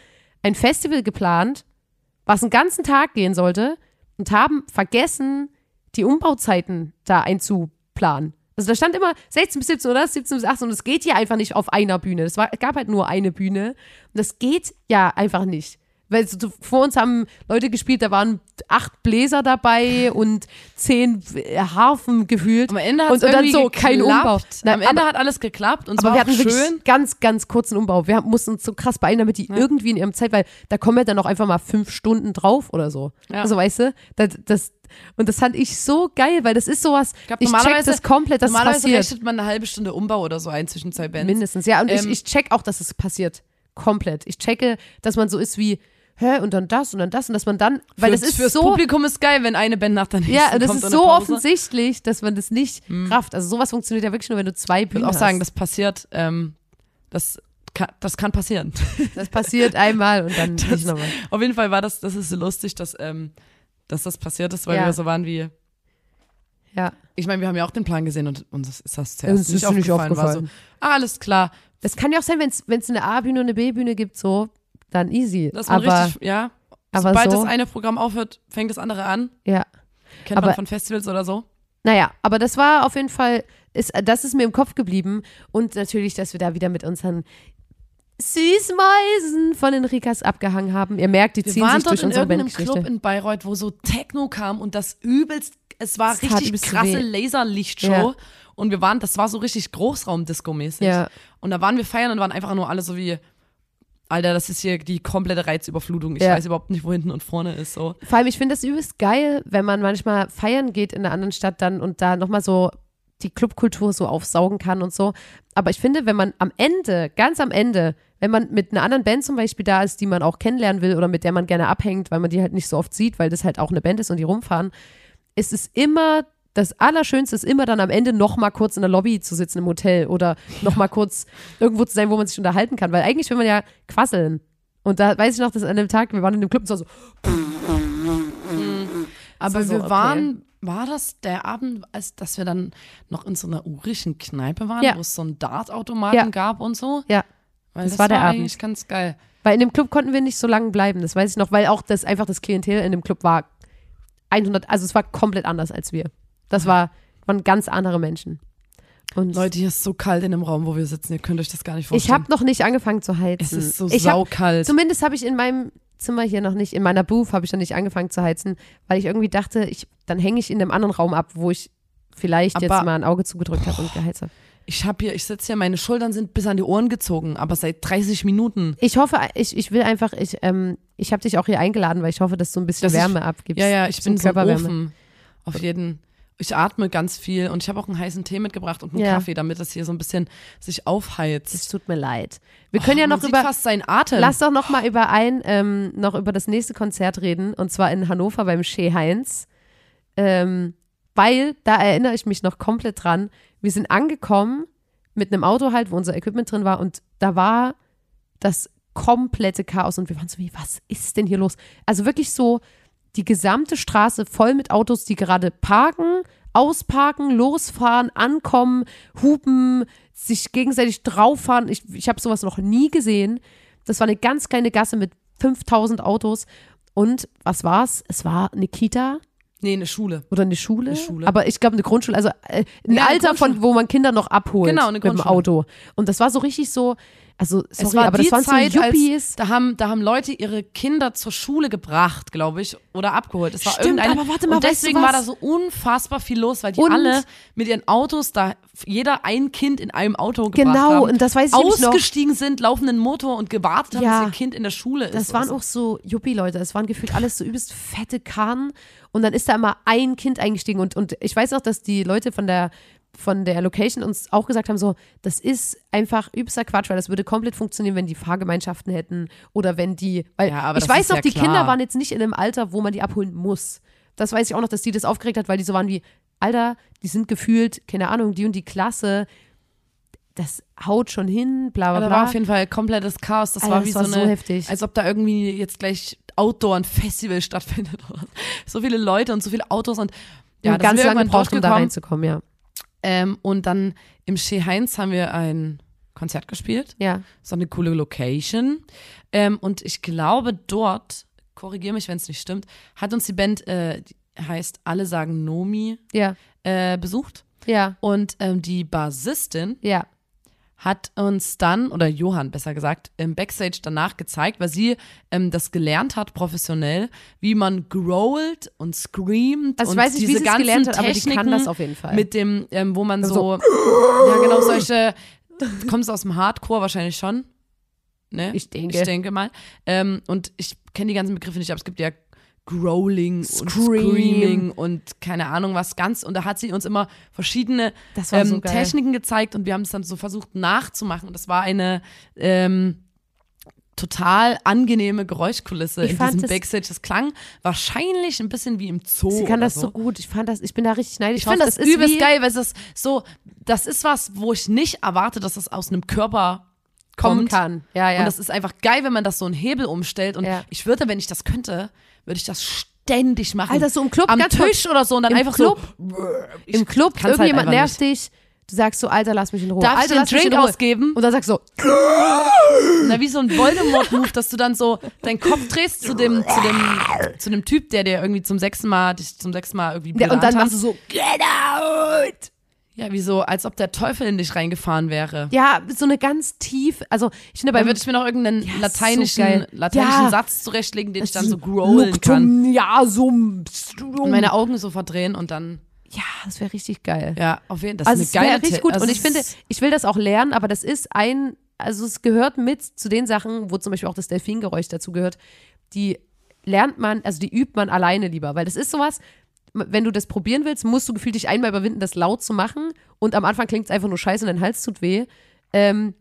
ein Festival geplant, was einen ganzen Tag gehen sollte und haben vergessen, die Umbauzeiten da einzuplanen. Also da stand immer 16 bis 17 oder 17 bis 18 und es geht hier einfach nicht auf einer Bühne. Es war, es gab halt nur eine Bühne und das geht ja einfach nicht. Weil so, vor uns haben Leute gespielt, da waren acht Bläser dabei und zehn Harfen gefühlt. Am Ende hat und, es und dann so kein geklappt. Umbau. Nein, Am Ende aber- hat alles geklappt und aber wir hatten wirklich schön. ganz, ganz kurzen Umbau. Wir mussten uns so krass beeilen, damit die irgendwie in ihrem Zeit, weil da kommen ja dann auch einfach mal fünf Stunden drauf oder so. Ja. Also weißt du, das, das, und das fand ich so geil, weil das ist sowas, ich, glaub, check normalerweise- das komplett, dass es Normalerweise passiert. rechnet man eine halbe Stunde Umbau oder so ein zwischen zwei Bands. Mindestens, ja. Und ich, Ähm, ich check auch, dass es passiert. Komplett. Ich checke, dass man so ist wie, hä, und dann das und dann das und dass man dann, weil Für- das ist fürs so. Publikum ist geil, wenn eine Band nach der nächsten Ja, das ist so offensichtlich, dass man das nicht rafft. Also sowas funktioniert ja wirklich nur, wenn du zwei Ich Bühnen würde auch hast. sagen, das passiert, ähm, das kann, das kann passieren. das passiert einmal und dann Das- nicht nochmal. Auf jeden Fall war das, das ist so lustig, dass, ähm, dass das passiert ist, weil Ja. wir so waren wie, Ja. ich meine, wir haben ja auch den Plan gesehen und uns ist das zuerst ist nicht nicht aufgefallen. War so, aufgefallen. ah, alles klar. Das kann ja auch sein, wenn es eine A-Bühne und eine B-Bühne gibt, so, dann easy. Dass man aber richtig, ja. aber Sobald so- das eine Programm aufhört, fängt das andere an. ja, Kennt Aber- man von Festivals oder so. naja, aber das war auf jeden Fall, ist, das ist mir im Kopf geblieben und natürlich, dass wir da wieder mit unseren Süßmäusen von den Rikas abgehangen haben. Ihr merkt, die Wir ziehen waren sich dort durch in unsere irgendeinem Club in Bayreuth, wo so Techno kam und das übelst, es war Das richtig krasse. Laserlichtshow. Ja. Und wir waren, das war so richtig Großraumdisco-mäßig. Ja. Und da waren wir feiern und waren einfach nur alle so wie, Alter, das ist hier die komplette Reizüberflutung. Ich Ja. weiß überhaupt nicht, wo hinten und vorne ist. So. Vor allem, ich finde das übelst geil, wenn man manchmal feiern geht in einer anderen Stadt dann und da nochmal so die Clubkultur so aufsaugen kann und so. Aber ich finde, wenn man am Ende, ganz am Ende, wenn man mit einer anderen Band zum Beispiel da ist, die man auch kennenlernen will oder mit der man gerne abhängt, weil man die halt nicht so oft sieht, weil das halt auch eine Band ist und die rumfahren, ist es immer das Allerschönste ist immer dann am Ende noch mal kurz in der Lobby zu sitzen im Hotel oder noch mal kurz irgendwo zu sein, wo man sich unterhalten kann. Weil eigentlich will man ja quasseln. Und da weiß ich noch, dass an dem Tag, wir waren in dem Club und war so. Aber so, wir okay. waren, war das der Abend, als dass wir dann noch in so einer urischen Kneipe waren, Ja. wo es so einen Dartautomaten Ja. gab und so? Ja. Weil das das, war der Abend. eigentlich ganz geil. Weil in dem Club konnten wir nicht so lange bleiben, das weiß ich noch, weil auch das einfach das Klientel in dem Club war 100, also es war komplett anders als wir. Das war, waren ganz andere Menschen. Und Leute, hier ist so kalt in dem Raum, wo wir sitzen. Ihr könnt euch das gar nicht ich vorstellen. habe noch nicht angefangen zu heizen. es ist so ich hab, saukalt. Zumindest habe ich in meinem Zimmer hier noch nicht, in meiner Booth habe ich noch nicht angefangen zu heizen, weil ich irgendwie dachte, ich, dann hänge ich in dem anderen Raum ab, wo ich vielleicht jetzt Aber- mal ein Auge zugedrückt habe und geheizt habe. Ich habe hier, ich sitze hier, meine Schultern sind bis an die Ohren gezogen, aber seit 30 Minuten. Ich hoffe, ich, ich will einfach, ich, ähm, ich habe dich auch hier eingeladen, weil ich hoffe, dass du ein bisschen Dass ich- Wärme abgibst. Ja, ja, ich bin so ein Körperwärme. Ofen. Auf jeden. Ich atme ganz viel und ich habe auch einen heißen Tee mitgebracht und einen Ja. Kaffee, damit das hier so ein bisschen sich aufheizt. Es tut mir leid. Wir können ja Oh, noch man sieht über, fast seinen Atem. lass doch noch mal über ein, ähm, noch über das nächste Konzert reden und zwar in Hannover beim Shea Heinz. Ähm, weil, da erinnere ich mich noch komplett dran, wir sind angekommen mit einem Auto halt, wo unser Equipment drin war und da war das komplette Chaos und wir waren so wie, was ist denn hier los? Also wirklich so die gesamte Straße voll mit Autos, die gerade parken, ausparken, losfahren, ankommen, hupen, sich gegenseitig drauffahren. Ich, ich habe sowas noch nie gesehen. Das war eine ganz kleine Gasse mit 5000 Autos. Und was war's? Es war eine Kita nee, eine Schule. oder eine Schule. Eine Schule. Aber ich glaube eine Grundschule, also äh, ein Ja, Alter von, wo man Kinder noch abholt Genau, eine mit dem. Auto. Und das war so richtig so, also sorry, es war aber die das waren Zeit, so als, da haben, da haben Leute ihre Kinder zur Schule gebracht, glaube ich, oder abgeholt. Es war Stimmt, aber warte mal, und weißt du deswegen war da so unfassbar viel los, weil die Und- alle mit ihren Autos da, jeder ein Kind in einem Auto gebracht Genau, haben, und das weiß ich nämlich noch. ausgestiegen sind, laufenden Motor und gewartet haben, Ja. dass ihr Kind in der Schule ist. Das waren oder auch so Yuppie-Leute. Es waren gefühlt alles so übelst fette Karren. Und dann ist da immer ein Kind eingestiegen. Und, und ich weiß auch, dass die Leute von der, von der Location uns auch gesagt haben: so, das ist einfach übster Quatsch, weil das würde komplett funktionieren, wenn die Fahrgemeinschaften hätten oder wenn die. Weil Ja, ich das weiß noch, ja die klar. Kinder waren jetzt nicht in einem Alter, wo man die abholen muss. Das weiß ich auch noch, dass die das aufgeregt hat, weil die so waren wie, Alter, die sind gefühlt, keine Ahnung, die und die Klasse. Das haut schon hin, bla Aber bla da war bla. auf jeden Fall komplettes Chaos. Das Alter, war das wie war so so eine, heftig. als ob da irgendwie jetzt gleich Outdoor ein Festival stattfindet. so viele Leute und so viele Autos und ja, und ganz lange gebraucht, um da reinzukommen, ja. Ähm, und dann im Chez Heinz haben wir ein Konzert gespielt. Ja. So eine coole Location. Ähm, und ich glaube, dort, korrigiere mich, wenn es nicht stimmt, hat uns die Band, äh, die heißt Alle sagen Nomi, Ja, äh, besucht. ja, Und ähm, die Bassistin ja. Hat uns dann, oder Johann besser gesagt, im Backstage danach gezeigt, weil sie ähm, das gelernt hat, professionell, wie man growlt und screamt Also ich und weiß nicht, wie diese sie es gelernt hat, aber die kann das auf jeden Fall. mit dem, ähm, wo man so, So. ja genau, solche, kommst aus dem Hardcore wahrscheinlich schon, ne? Ich denke. Ich denke mal. Ähm, und ich kenne die ganzen Begriffe nicht, aber es gibt ja Growling und Scream. Screaming und keine Ahnung was ganz. Und da hat sie uns immer verschiedene Das so ähm, geil. Techniken gezeigt und wir haben es dann so versucht nachzumachen. Und das war eine ähm, total angenehme Geräuschkulisse Ich in fand diesem das- Backstage. Das klang wahrscheinlich ein bisschen wie im Zoo. Sie kann das so gut. Ich fand das, ich bin da richtig neidisch. Ich finde das, ist übelst geil, weil es ist so, das ist was, wo ich nicht erwarte, dass das aus einem Körper kommen kann. Ja, ja. Und das ist einfach geil, wenn man das so einen Hebel umstellt. Und Ja. ich würde, wenn ich das könnte, würde ich das ständig machen. Alter, so im Club, Am Tisch oder so und dann im einfach Club, so. Im Club, halt irgendjemand einfach nervt dich. Du sagst so, Alter, lass mich in Ruhe. Darf ich Alter, den lass mich Drink ausgeben? Und dann sagst du so, Na, wie so ein Voldemort-Move, dass du dann so deinen Kopf drehst zu dem, zu dem, zu dem Typ, der dir irgendwie zum sechsten Mal, dich zum sechsten Mal irgendwie ja, und dann machst du so, get out! Ja, wie so, als ob der Teufel in dich reingefahren wäre. Ja, so eine ganz tief, also ich finde Da beim würde ich mir noch irgendeinen Ja, so lateinischen, geil. lateinischen Ja. Satz zurechtlegen, den ich dann so growlen Luktum, kann. Ja, so. Und meine Augen so verdrehen und dann, Ja, das wäre richtig geil. ja, auf jeden Fall. Das also ist eine wäre geile richtig gut. also und ich finde, ich will das auch lernen, aber das ist ein, also es gehört mit zu den Sachen, wo zum Beispiel auch das Delfingeräusch dazu gehört, die lernt man, also die übt man alleine lieber, weil das ist sowas, wenn du das probieren willst, musst du gefühlt dich einmal überwinden, das laut zu machen. Und am Anfang klingt es einfach nur scheiße und dein Hals tut weh. Ähm,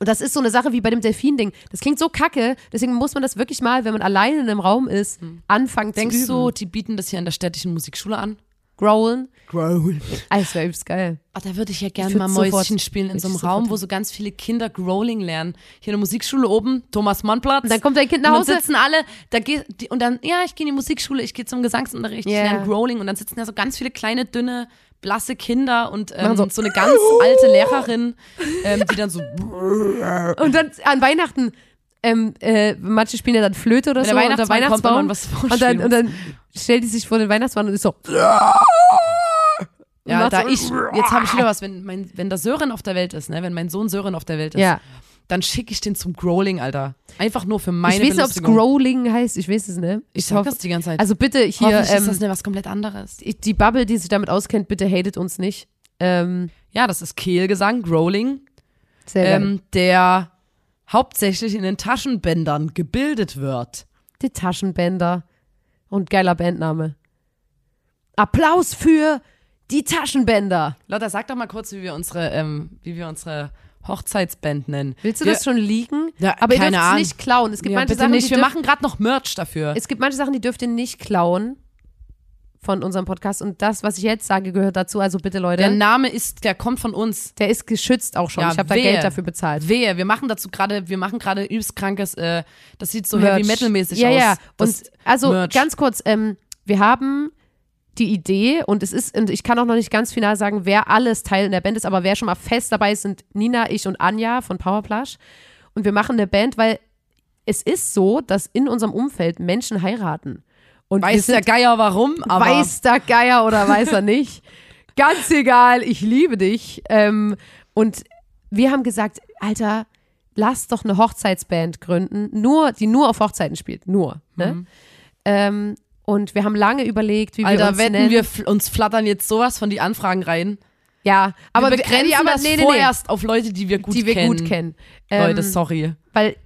und das ist so eine Sache wie bei dem Delfin-Ding. Das klingt so kacke, deswegen muss man das wirklich mal, wenn man alleine in einem Raum ist, anfangen Denkst zu üben. du, die bieten das hier in der städtischen Musikschule an? Growlen. Growlen. Ah, das wäre übelst geil. Ach, da würde ich ja gerne mal Mäuschen spielen in so einem Raum, wo so ganz viele Kinder Growling lernen. Hier in der Musikschule oben, Thomas Mann-Platz. Und dann kommt dein Kind Und nach dann Hause. sitzen alle, da geht, die, und dann, ja, ich gehe in die Musikschule, ich gehe zum Gesangsunterricht, Ja. ich lerne Growling und dann sitzen da so ganz viele kleine, dünne, blasse Kinder und ähm, so. so- eine ganz alte Lehrerin, ähm, die dann so, Und dann an Weihnachten, ähm, äh, manche spielen ja dann Flöte oder so der unter Weihnachtsbaum. und, dann, und dann stellt die sich vor den Weihnachtsmann und ist so. ja, da so- ich, jetzt habe ich wieder was, wenn, mein, wenn der Sören auf der Welt ist, ne, wenn mein Sohn Sören auf der Welt ist, Ja. dann schicke ich den zum Growling, Alter. Einfach nur für meine ich weiß nicht, ob es. Growling heißt. Ich weiß es nicht. Ich sag das die ganze Zeit. Also bitte hier, Hoffentlich ist ähm, das nicht was komplett anderes. die Bubble, die sich damit auskennt, bitte hatet uns nicht. Ähm, Ja, das ist Kehlgesang, Growling, sehr ähm, der hauptsächlich in den Taschenbändern gebildet wird. Die Taschenbänder. Und geiler Bandname. Applaus für die Taschenbänder. Lotta, sag doch mal kurz, wie wir unsere, ähm, wie wir unsere Hochzeitsband nennen. Willst du wir, das schon liegen? Ja, Aber ihr dürft es nicht klauen. Es gibt Ja, manche Sachen, nicht. Wir machen gerade noch Merch dafür. Es gibt manche Sachen, die dürft ihr nicht klauen von unserem Podcast. Und das, was ich jetzt sage, gehört dazu. Also bitte, Leute. Der Name ist, der kommt von uns. Der ist geschützt auch schon. Ja, ich habe da. Geld dafür bezahlt. Wehe, wir machen dazu gerade, wir machen gerade übelst krankes, äh, das sieht so Merch. Heavy Metal mäßig ja, aus. Ja, Das Und also Merch. ganz kurz, ähm, wir haben die Idee und es ist, und ich kann auch noch nicht ganz final sagen, wer alles Teil in der Band ist, aber wer schon mal fest dabei ist, sind Nina, ich und Anja von Powerplush. Und wir machen eine Band, weil es ist so, dass in unserem Umfeld Menschen heiraten. Und wir weiß der Geier warum, aber weiß der Geier oder weiß er nicht. Ganz egal, ich liebe dich. Ähm, und wir haben gesagt, Alter, lass doch eine Hochzeitsband gründen, nur, die nur auf Hochzeiten spielt. Nur. Ne? Ähm, und wir haben lange überlegt, wie wir Alter, uns wetten nennen. wir uns flattern jetzt sowas von die Anfragen rein. ja, aber wir begrenzen ja, aber das nee, nee, nee, vorerst auf Leute, die wir gut die wir kennen. gut kennen. Leute, Ähm, sorry. Weil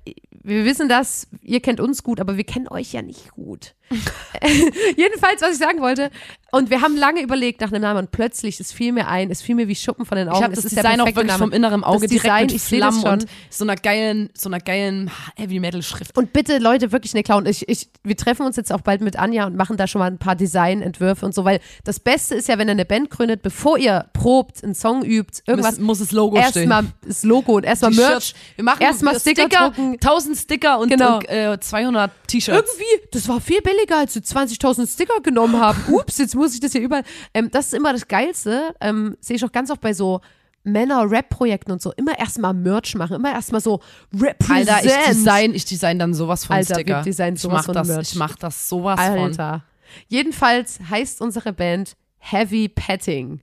wir wissen das, ihr kennt uns gut, aber wir kennen euch ja nicht gut. Jedenfalls, was ich sagen wollte. Und wir haben lange überlegt nach einem Namen und plötzlich, es fiel mir ein, es fiel mir wie Schuppen von den Augen. Ich habe es das ist Design auch wirklich Name. vom inneren Auge Das direkt Design, mit ich und so einer geilen, so einer geilen Heavy Metal Schrift. Und bitte, Leute, wirklich nicht klauen. Ich, ich, wir treffen uns jetzt auch bald mit Anja und machen da schon mal ein paar Designentwürfe und so, weil das Beste ist ja, wenn ihr eine Band gründet, bevor ihr probt, einen Song übt, irgendwas, muss, muss das Logo stehen. erstmal das Logo und erstmal Merch. Wir machen erstmal wir Sticker drucken. 1000 Sticker und, Genau. und äh, 200 T-Shirts. Irgendwie, das war viel billiger, als wir 20.000 Sticker genommen haben. Ups, jetzt muss ich das hier überall. Ähm, das ist immer das Geilste. Ähm, Sehe ich auch ganz oft bei so Männer-Rap-Projekten und so. Immer erstmal Merch machen, immer erstmal so represent. Alter, ich design, ich design dann sowas von Alter, Sticker. wir designen ich sowas mach von das, Merch. ich mach das sowas von. Alter. Jedenfalls heißt unsere Band Heavy Petting.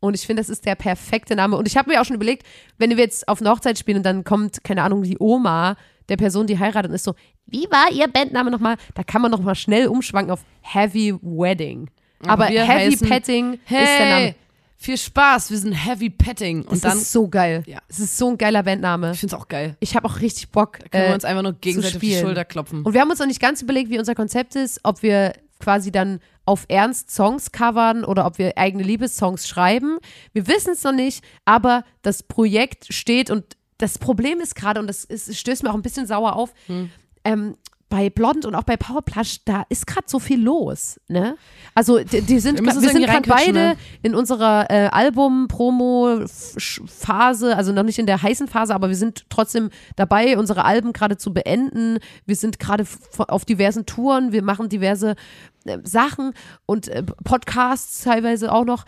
Und ich finde, das ist der perfekte Name. Und ich habe mir auch schon überlegt, wenn wir jetzt auf eine Hochzeit spielen und dann kommt, keine Ahnung, die Oma der Person, die heiratet und ist so, wie war ihr Bandname nochmal? Da kann man nochmal schnell umschwanken auf Heavy Wedding. Aber wir Heavy Petting Hey, ist der Name. viel Spaß, wir sind Heavy Petting. Und Das dann, ist so geil. Ja. Es ist so ein geiler Bandname. ich find's auch geil. Ich habe auch richtig Bock. Können äh, wir uns einfach nur gegenseitig auf die. Schulter klopfen. Und wir haben uns noch nicht ganz überlegt, wie unser Konzept ist, ob wir quasi dann auf Ernst Songs covern oder ob wir eigene Liebessongs schreiben. Wir wissen es noch nicht, aber das Projekt steht und das Problem ist gerade, und das ist, stößt mir auch ein bisschen sauer auf, Hm. ähm, bei Blond und auch bei Powerplush, da ist gerade so viel los, ne? Also die, die sind, Wir wir sind gerade beide ne? in unserer äh, Album-Promo-Phase, also noch nicht in der heißen Phase, aber wir sind trotzdem dabei, unsere Alben gerade zu beenden. Wir sind gerade auf diversen Touren, wir machen diverse äh, Sachen und äh, Podcasts teilweise auch noch.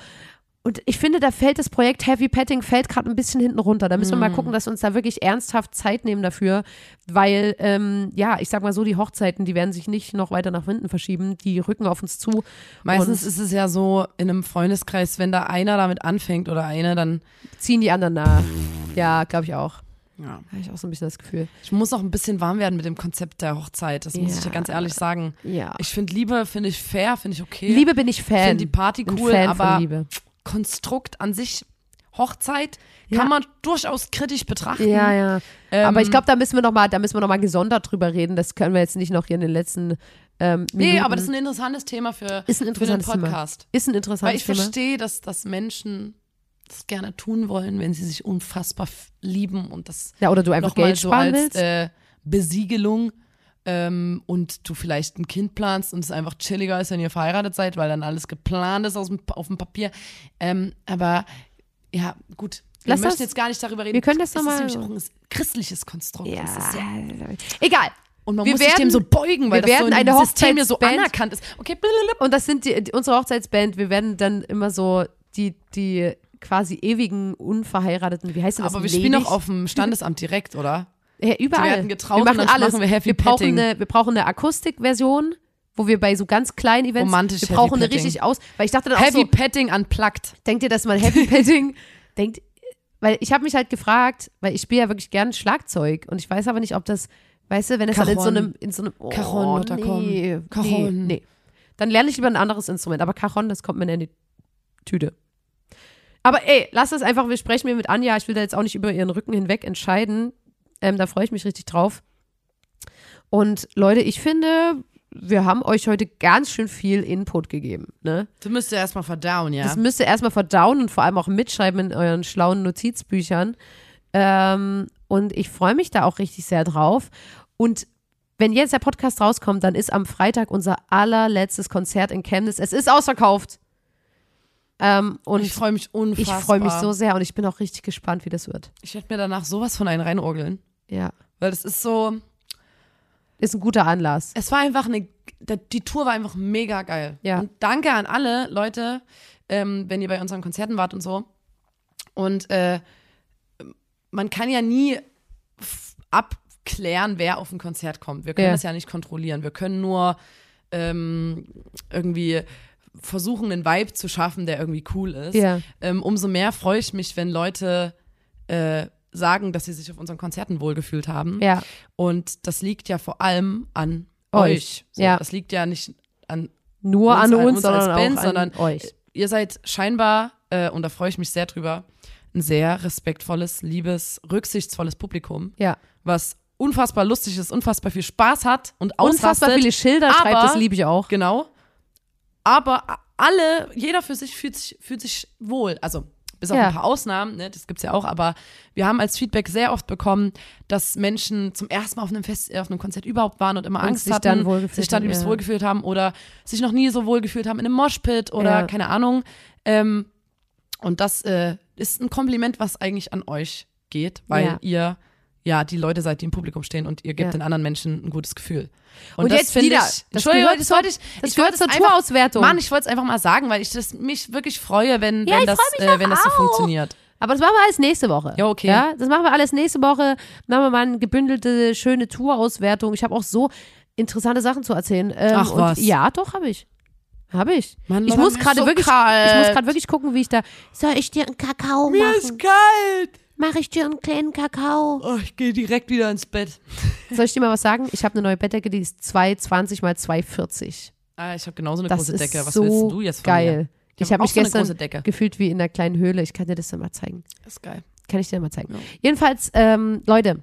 Und ich finde, da fällt das Projekt Heavy Petting fällt gerade ein bisschen hinten runter. Da müssen wir Mhm. mal gucken, dass wir uns da wirklich ernsthaft Zeit nehmen dafür, weil, ähm, ja, ich sag mal so, die Hochzeiten, die werden sich nicht noch weiter nach hinten verschieben, die rücken auf uns zu. Meistens ist es ja so in einem Freundeskreis, wenn da einer damit anfängt oder eine, dann ziehen die anderen nach. Ja, glaube ich auch. ja. Habe ich auch so ein bisschen das Gefühl. Ich muss auch ein bisschen warm werden mit dem Konzept der Hochzeit. Das muss ich dir Ja. ganz ehrlich sagen. Ja. Ich finde Liebe, finde ich fair, finde ich okay. Liebe bin ich ich Fan. finde die Party Bin cool, aber Liebe. Konstrukt an sich, Hochzeit, Ja. kann man durchaus kritisch betrachten. Ja, ja. Ähm, Aber ich glaube, da müssen wir noch mal, da müssen wir noch mal gesondert drüber reden. Das können wir jetzt nicht noch hier in den letzten ähm, Nee, aber das ist ein interessantes Thema für, Ist ein für den interessantes Thema. Podcast. ist ein Weil interessantes ich Thema. verstehe, dass, dass Menschen das gerne tun wollen, wenn sie sich unfassbar lieben und das Ja, oder du einfach Geld so sparen als willst. äh, Besiegelung ähm, und du vielleicht ein Kind planst und es einfach chilliger ist, wenn ihr verheiratet seid, weil dann alles geplant ist aus dem, auf dem Papier. Ähm, aber ja, gut. Wir Lass möchten das- jetzt gar nicht darüber reden. wir können das es noch ist nämlich auch ein christliches Konstrukt. ja. Das ist ja Egal. und man Wir muss sich dem werden- so beugen, weil wir das so in werden dem eine System hier so anerkannt ist. Okay. Und das sind die, die, unsere Hochzeitsband. Wir werden dann immer so die, die quasi ewigen Unverheirateten, wie heißt das? aber wir spielen Ledig? auch auf dem Standesamt direkt, oder? Ja, überall. Werden getraut wir machen und alles. machen wir Heavy brauchen Petting. eine, wir brauchen eine Akustikversion, wo wir bei so ganz kleinen Events, Romantisch wir brauchen eine richtig aus, weil ich dachte dann auch Heavy so, Petting unplugged. denkt ihr, dass man Heavy Petting denkt, weil ich habe mich halt gefragt, weil ich spiele ja wirklich gern Schlagzeug und ich weiß aber nicht, ob das, weißt du, wenn es dann in so einem, in so einem, oh, Cajon nee, nee, nee. Dann lerne ich lieber ein anderes Instrument, aber Cajon, das kommt mir in die Tüte. Aber ey, lass das einfach, wir sprechen mir mit Anja, ich will da jetzt auch nicht über ihren Rücken hinweg entscheiden. Ähm, da freue ich mich richtig drauf. Und Leute, ich finde, wir haben euch heute ganz schön viel Input gegeben. Ne? Du müsst ja erstmal verdauen, ja. Das müsst ihr erstmal verdauen und vor allem auch mitschreiben in euren schlauen Notizbüchern. Ähm, und ich freue mich da auch richtig sehr drauf. Und wenn jetzt der Podcast rauskommt, dann ist am Freitag unser allerletztes Konzert in Chemnitz. Es ist ausverkauft. Ähm, und ich freue mich ich unfassbar. freue mich so sehr und ich bin auch richtig gespannt, wie das wird. Ich werde mir danach sowas von einen reinorgeln. Ja. Weil das ist so, Ist ein guter Anlass. es war einfach eine, die Tour war einfach mega geil. Ja. Und danke an alle Leute, ähm, wenn ihr bei unseren Konzerten wart und so. Und äh, man kann ja nie abklären, wer auf ein Konzert kommt. Wir können Ja. das ja nicht kontrollieren. Wir können nur ähm, irgendwie versuchen, einen Vibe zu schaffen, der irgendwie cool ist. Ja. Ähm, umso mehr freue ich mich, wenn Leute äh, sagen, dass sie sich auf unseren Konzerten wohlgefühlt haben. Ja. Und das liegt ja vor allem an Euch. euch. So, Ja. Das liegt ja nicht an Nur Uns- an an uns, uns sondern als Band, auch an sondern euch. ihr seid scheinbar, äh, und da freue ich mich sehr drüber, ein sehr respektvolles, liebes, rücksichtsvolles Publikum, Ja. was unfassbar lustig ist, unfassbar viel Spaß hat und ausrastet. Unfassbar viele Schilder schreibt, aber- das liebe ich auch. Genau. Aber alle, jeder für sich fühlt sich, fühlt sich wohl. Also bis auf Ja. ein paar Ausnahmen, ne, das gibt's ja auch, aber wir haben als Feedback sehr oft bekommen, dass Menschen zum ersten Mal auf einem Fest, äh, auf einem Konzert überhaupt waren und immer Und Angst sich hatten, dann sich dann haben, übelst ja. wohlgefühlt haben oder sich noch nie so wohlgefühlt haben in einem Moshpit oder Ja. keine Ahnung. Ähm, und das äh, ist ein Kompliment, was eigentlich an euch geht, weil ihr ja die Leute seid, die im Publikum stehen und ihr gebt Ja. den anderen Menschen ein gutes Gefühl. Und das jetzt finde wieder, ich, das Entschuldigung, gehört das wollte ich, das ich gehört wollte zur Tourauswertung. Mann, ich wollte es einfach mal sagen, weil ich das, mich wirklich freue, wenn, Ja, wenn, das, äh, wenn das so auch. funktioniert. Aber das machen wir alles nächste Woche. Ja, okay. Ja, das machen wir alles nächste Woche. Machen wir mal eine gebündelte, schöne Tourauswertung. Ich habe auch so interessante Sachen zu erzählen. Ähm, Ach, und was? Ja, doch, habe ich. Habe ich. Mann, ich muss mir ist gerade so wirklich, ich muss gerade wirklich gucken, wie ich da. Soll ich dir einen Kakao machen? kalt. Mache ich dir einen kleinen Kakao? Oh, ich gehe direkt wieder ins Bett. Soll ich dir mal was sagen? Ich habe eine neue Bettdecke, die ist 220 mal 240. Ah, ich habe genauso eine Das große Decke. Was so willst du jetzt von geil. mir? Ich hab habe mich so gestern gefühlt wie in einer kleinen Höhle. Ich kann dir das dann mal zeigen. Das ist geil. Kann ich dir mal zeigen. Ja. Jedenfalls, ähm, Leute,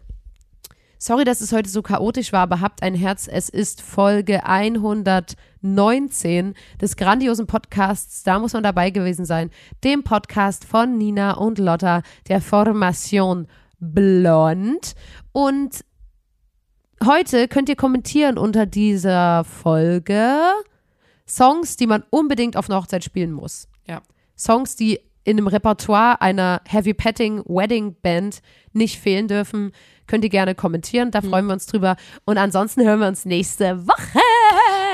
sorry, dass es heute so chaotisch war, aber habt ein Herz. Es ist Folge 119 des grandiosen Podcasts. Da muss man dabei gewesen sein. Dem Podcast von Nina und Lotta, der Formation Blond. Und heute könnt ihr kommentieren unter dieser Folge Songs, die man unbedingt auf einer Hochzeit spielen muss. Ja. Songs, die in dem Repertoire einer Heavy Petting Wedding Band nicht fehlen dürfen, könnt ihr gerne kommentieren. Da freuen wir uns drüber. Und ansonsten hören wir uns nächste Woche.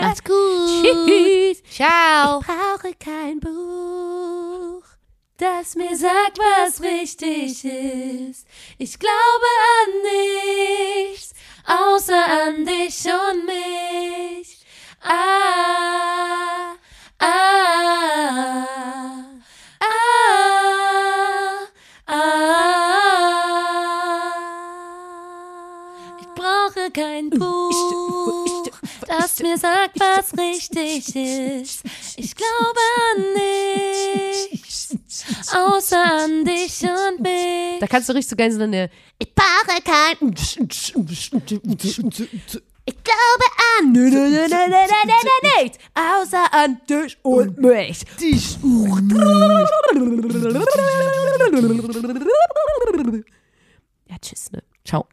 Macht's gut. Tschüss. Ciao. Ich brauche kein Buch, das mir sagt, was richtig ist. Ich glaube an nichts, außer an dich und mich. Ah, ah, ah, kein Buch, das mir sagt, was richtig ist. Ich glaube an nichts, außer an dich und mich. Da kannst du richtig so gerne so eine Ich brauche kein, Ich glaube an nichts, außer an dich und mich. Dich. Ja, tschüss, ne? Ciao.